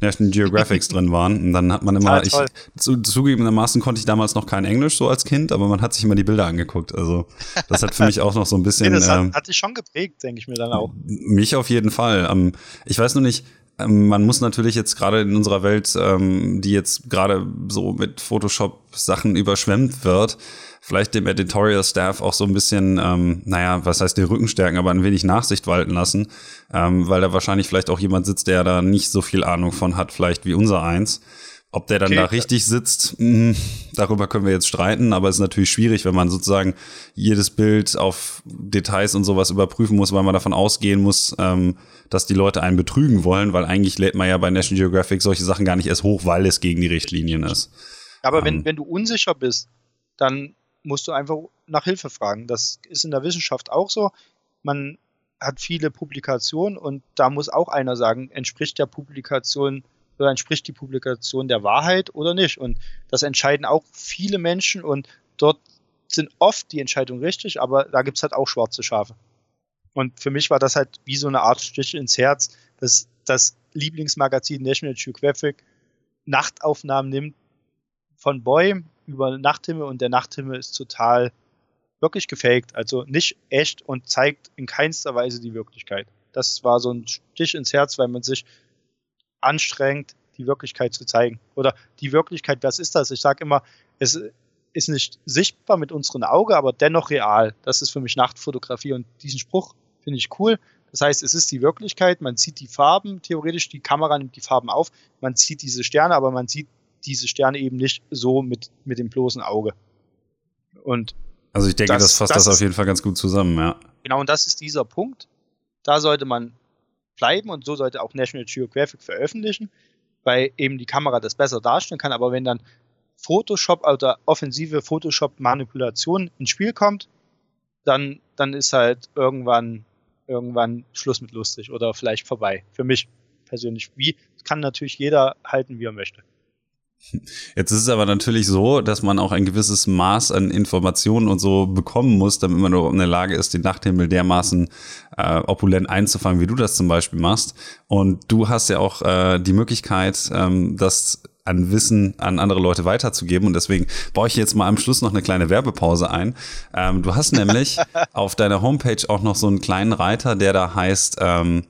National Geographics <laughs> drin waren. Und dann hat man immer, ich, zu, zugegebenermaßen konnte ich damals noch kein Englisch so als Kind, aber man hat sich immer die Bilder angeguckt. Also das hat für mich auch noch so ein <laughs> bisschen. Nee, das hat, ähm, hat dich schon geprägt, denke ich mir dann auch. Mich auf jeden Fall. Ähm, ich weiß nur nicht, ähm, man muss natürlich jetzt gerade in unserer Welt, ähm, die jetzt gerade so mit Photoshop-Sachen überschwemmt wird, vielleicht dem Editorial-Staff auch so ein bisschen, ähm, naja, was heißt den Rücken stärken, aber ein wenig Nachsicht walten lassen, ähm, weil da wahrscheinlich vielleicht auch jemand sitzt, der da nicht so viel Ahnung von hat, vielleicht wie unser eins. Ob der dann okay. da richtig sitzt, mh, darüber können wir jetzt streiten, aber es ist natürlich schwierig, wenn man sozusagen jedes Bild auf Details und sowas überprüfen muss, weil man davon ausgehen muss, ähm, dass die Leute einen betrügen wollen, weil eigentlich lädt man ja bei National Geographic solche Sachen gar nicht erst hoch, weil es gegen die Richtlinien ist. Aber ähm, wenn, wenn du unsicher bist, dann musst du einfach nach Hilfe fragen. Das ist in der Wissenschaft auch so. Man hat viele Publikationen und da muss auch einer sagen, entspricht der Publikation oder entspricht die Publikation der Wahrheit oder nicht. Und das entscheiden auch viele Menschen und dort sind oft die Entscheidungen richtig, aber da gibt es halt auch schwarze Schafe. Und für mich war das halt wie so eine Art Stich ins Herz, dass das Lieblingsmagazin National Geographic Nachtaufnahmen nimmt von Boy über Nachthimmel und der Nachthimmel ist total wirklich gefaked, also nicht echt und zeigt in keinster Weise die Wirklichkeit. Das war so ein Stich ins Herz, weil man sich anstrengend, die Wirklichkeit zu zeigen. Oder die Wirklichkeit, was ist das? Ich sage immer, es ist nicht sichtbar mit unserem Auge, aber dennoch real. Das ist für mich Nachtfotografie und diesen Spruch finde ich cool. Das heißt, es ist die Wirklichkeit, man sieht die Farben, theoretisch, die Kamera nimmt die Farben auf, man sieht diese Sterne, aber man sieht diese Sterne eben nicht so mit, mit dem bloßen Auge. Und also ich denke, das, das fasst das, das auf jeden Fall ganz gut zusammen, ja. Genau, und das ist dieser Punkt. Da sollte man bleiben und so sollte auch National Geographic veröffentlichen, weil eben die Kamera das besser darstellen kann. Aber wenn dann Photoshop oder offensive Photoshop-Manipulation ins Spiel kommt, dann, dann ist halt irgendwann, irgendwann Schluss mit lustig oder vielleicht vorbei. Für mich persönlich. Wie kann natürlich jeder halten, wie er möchte. Jetzt ist es aber natürlich so, dass man auch ein gewisses Maß an Informationen und so bekommen muss, damit man in der Lage ist, den Nachthimmel dermaßen äh, opulent einzufangen, wie du das zum Beispiel machst. Und du hast ja auch äh, die Möglichkeit, ähm, das an Wissen an andere Leute weiterzugeben. Und deswegen baue ich jetzt mal am Schluss noch eine kleine Werbepause ein. Ähm, du hast nämlich <laughs> auf deiner Homepage auch noch so einen kleinen Reiter, der da heißt ähm,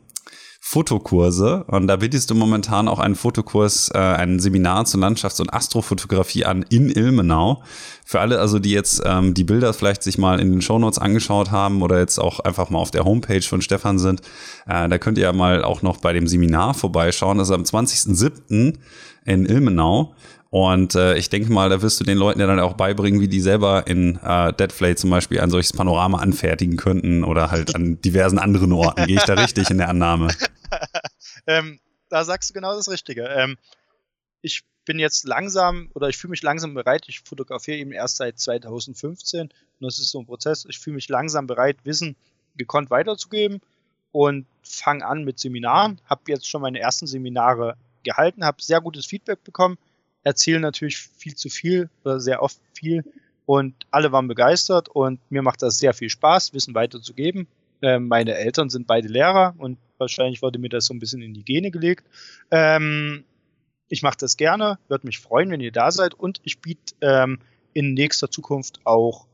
Fotokurse und da bietest du momentan auch einen Fotokurs, äh, ein Seminar zur Landschafts- und Astrofotografie an in Ilmenau. Für alle, also die jetzt ähm, die Bilder vielleicht sich mal in den Shownotes angeschaut haben oder jetzt auch einfach mal auf der Homepage von Stefan sind, äh, da könnt ihr ja mal auch noch bei dem Seminar vorbeischauen. Das ist am 20.07. in Ilmenau. Und äh, ich denke mal, da wirst du den Leuten ja dann auch beibringen, wie die selber in äh, Deadflay zum Beispiel ein solches Panorama anfertigen könnten oder halt an diversen anderen Orten. Gehe ich da richtig in der Annahme? <laughs> ähm, da sagst du genau das Richtige. Ähm, ich bin jetzt langsam oder ich fühle mich langsam bereit. Ich fotografiere eben erst seit 2015 und das ist so ein Prozess. Ich fühle mich langsam bereit, Wissen gekonnt weiterzugeben und fange an mit Seminaren. Habe jetzt schon meine ersten Seminare gehalten, habe sehr gutes Feedback bekommen erzähle natürlich viel zu viel oder sehr oft viel und alle waren begeistert und mir macht das sehr viel Spaß, Wissen weiterzugeben. Ähm, meine Eltern sind beide Lehrer und wahrscheinlich wurde mir das so ein bisschen in die Gene gelegt. Ähm, ich mache das gerne, würde mich freuen, wenn ihr da seid und ich biete ähm, in nächster Zukunft auch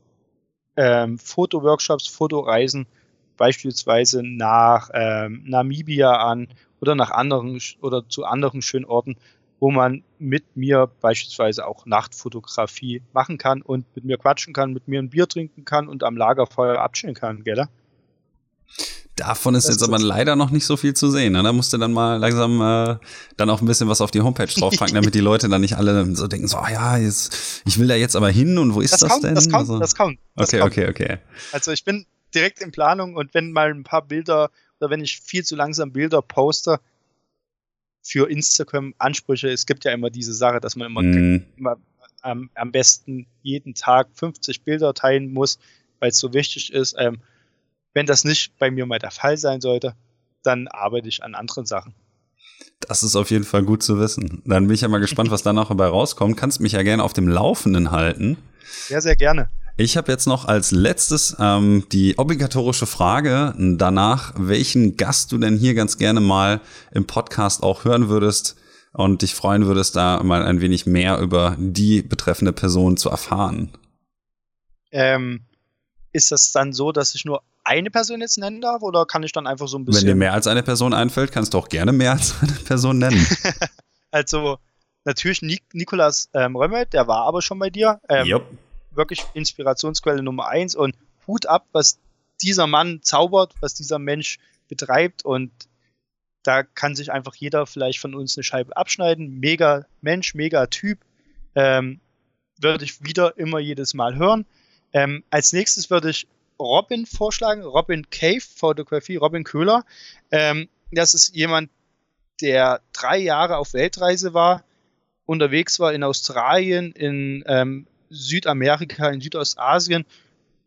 ähm, Fotoworkshops, Fotoreisen beispielsweise nach ähm, Namibia an oder nach anderen oder zu anderen schönen Orten, wo man mit mir beispielsweise auch Nachtfotografie machen kann und mit mir quatschen kann, mit mir ein Bier trinken kann und am Lagerfeuer abchillen kann, gell? Davon ist das jetzt aber leider noch nicht so viel zu sehen. Ne? Da musst du dann mal langsam äh, dann auch ein bisschen was auf die Homepage draufpacken, <laughs> damit die Leute dann nicht alle so denken, so, oh ja, jetzt, ich will da jetzt aber hin und wo ist das, das count, denn? Das kommt, also, das kommt. Das okay, kommt. okay, okay. Also ich bin direkt in Planung und wenn mal ein paar Bilder oder wenn ich viel zu langsam Bilder poste, für Instagram-Ansprüche, es gibt ja immer diese Sache, dass man immer, mm. immer ähm, am besten jeden Tag 50 Bilder teilen muss, weil es so wichtig ist. Ähm, wenn das nicht bei mir mal der Fall sein sollte, dann arbeite ich an anderen Sachen. Das ist auf jeden Fall gut zu wissen. Dann bin ich ja mal gespannt, was da noch dabei rauskommt. Kannst mich ja gerne auf dem Laufenden halten. Sehr, sehr gerne. Ich habe jetzt noch als letztes ähm, die obligatorische Frage danach, welchen Gast du denn hier ganz gerne mal im Podcast auch hören würdest und dich freuen würdest, da mal ein wenig mehr über die betreffende Person zu erfahren. Ähm, ist das dann so, dass ich nur eine Person jetzt nennen darf oder kann ich dann einfach so ein bisschen. Wenn dir mehr als eine Person einfällt, kannst du auch gerne mehr als <laughs> eine Person nennen. <laughs> also natürlich Nik Nikolas ähm, Römmelt, der war aber schon bei dir. Ähm. Wirklich Inspirationsquelle Nummer eins und Hut ab, was dieser Mann zaubert, was dieser Mensch betreibt und da kann sich einfach jeder vielleicht von uns eine Scheibe abschneiden. Mega Mensch, mega Typ. Ähm, würde ich wieder immer jedes Mal hören. Ähm, als nächstes würde ich Robin vorschlagen, Robin Cave Fotografie, Robin Köhler. Ähm, das ist jemand, der drei Jahre auf Weltreise war, unterwegs war in Australien, in ähm, Südamerika, in Südostasien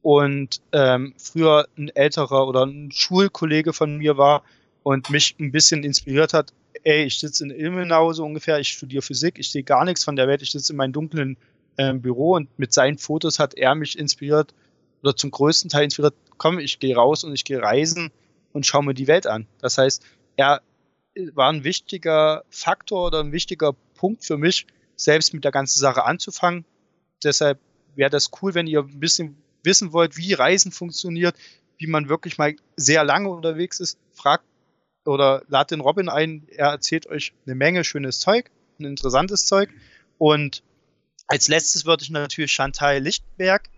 und ähm, früher ein älterer oder ein Schulkollege von mir war und mich ein bisschen inspiriert hat. Ey, ich sitze in Ilmenau so ungefähr, ich studiere Physik, ich sehe gar nichts von der Welt, ich sitze in meinem dunklen ähm, Büro und mit seinen Fotos hat er mich inspiriert, oder zum größten Teil inspiriert, komm, ich gehe raus und ich gehe reisen und schaue mir die Welt an. Das heißt, er war ein wichtiger Faktor oder ein wichtiger Punkt für mich, selbst mit der ganzen Sache anzufangen. Deshalb wäre das cool, wenn ihr ein bisschen wissen wollt, wie Reisen funktioniert, wie man wirklich mal sehr lange unterwegs ist. Fragt oder ladet den Robin ein. Er erzählt euch eine Menge schönes Zeug, ein interessantes Zeug. Und als letztes würde ich natürlich Chantal Lichtberg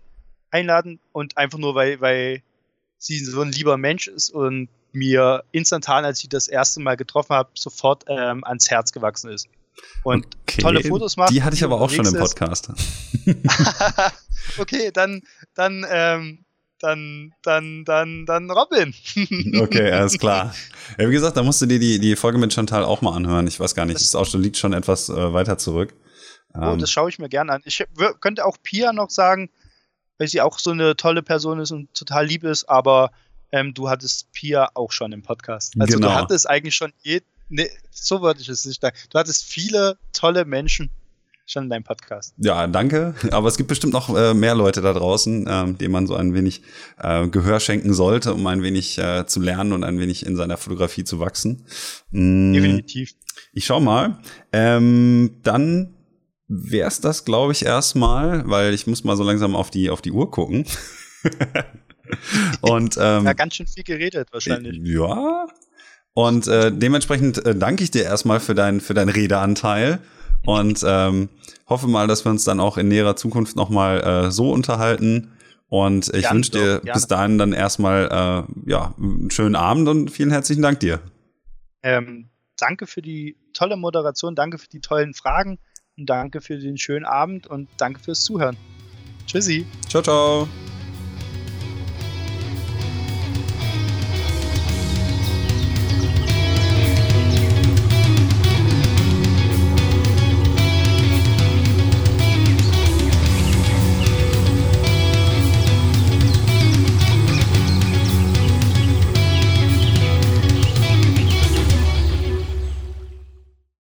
einladen und einfach nur, weil, weil sie so ein lieber Mensch ist und mir instantan, als ich das erste Mal getroffen habe, sofort ähm, ans Herz gewachsen ist. Und okay. tolle Fotos macht. Die hatte ich aber auch schon im Podcast. <laughs> <laughs> okay, dann, dann, ähm, dann, dann, dann, dann Robin. <laughs> okay, alles klar. Ja, wie gesagt, da musst du dir die, die Folge mit Chantal auch mal anhören. Ich weiß gar nicht, das ist auch schon, liegt schon etwas äh, weiter zurück. Oh, ähm, das schaue ich mir gerne an. Ich könnte auch Pia noch sagen, weil sie auch so eine tolle Person ist und total lieb ist, aber ähm, du hattest Pia auch schon im Podcast. Also genau. du hattest eigentlich schon je, ne, so würde ich es nicht sagen. Du hattest viele tolle Menschen schon in deinem Podcast. Ja, danke. Aber es gibt bestimmt noch äh, mehr Leute da draußen, äh, denen man so ein wenig äh, Gehör schenken sollte, um ein wenig äh, zu lernen und ein wenig in seiner Fotografie zu wachsen. Mm, Definitiv. Ich schau mal. Ähm, dann wäre es das, glaube ich, erstmal, weil ich muss mal so langsam auf die, auf die Uhr gucken. <laughs> und ähm, ja, ganz schön viel geredet wahrscheinlich. Ja. Und äh, dementsprechend äh, danke ich dir erstmal für, dein, für deinen Redeanteil und ähm, hoffe mal, dass wir uns dann auch in näherer Zukunft nochmal äh, so unterhalten. Und ich wünsche dir gerne. bis dahin dann erstmal äh, ja, einen schönen Abend und vielen herzlichen Dank dir. Ähm, danke für die tolle Moderation, danke für die tollen Fragen. Und danke für den schönen Abend und danke fürs Zuhören. Tschüssi. Ciao, ciao.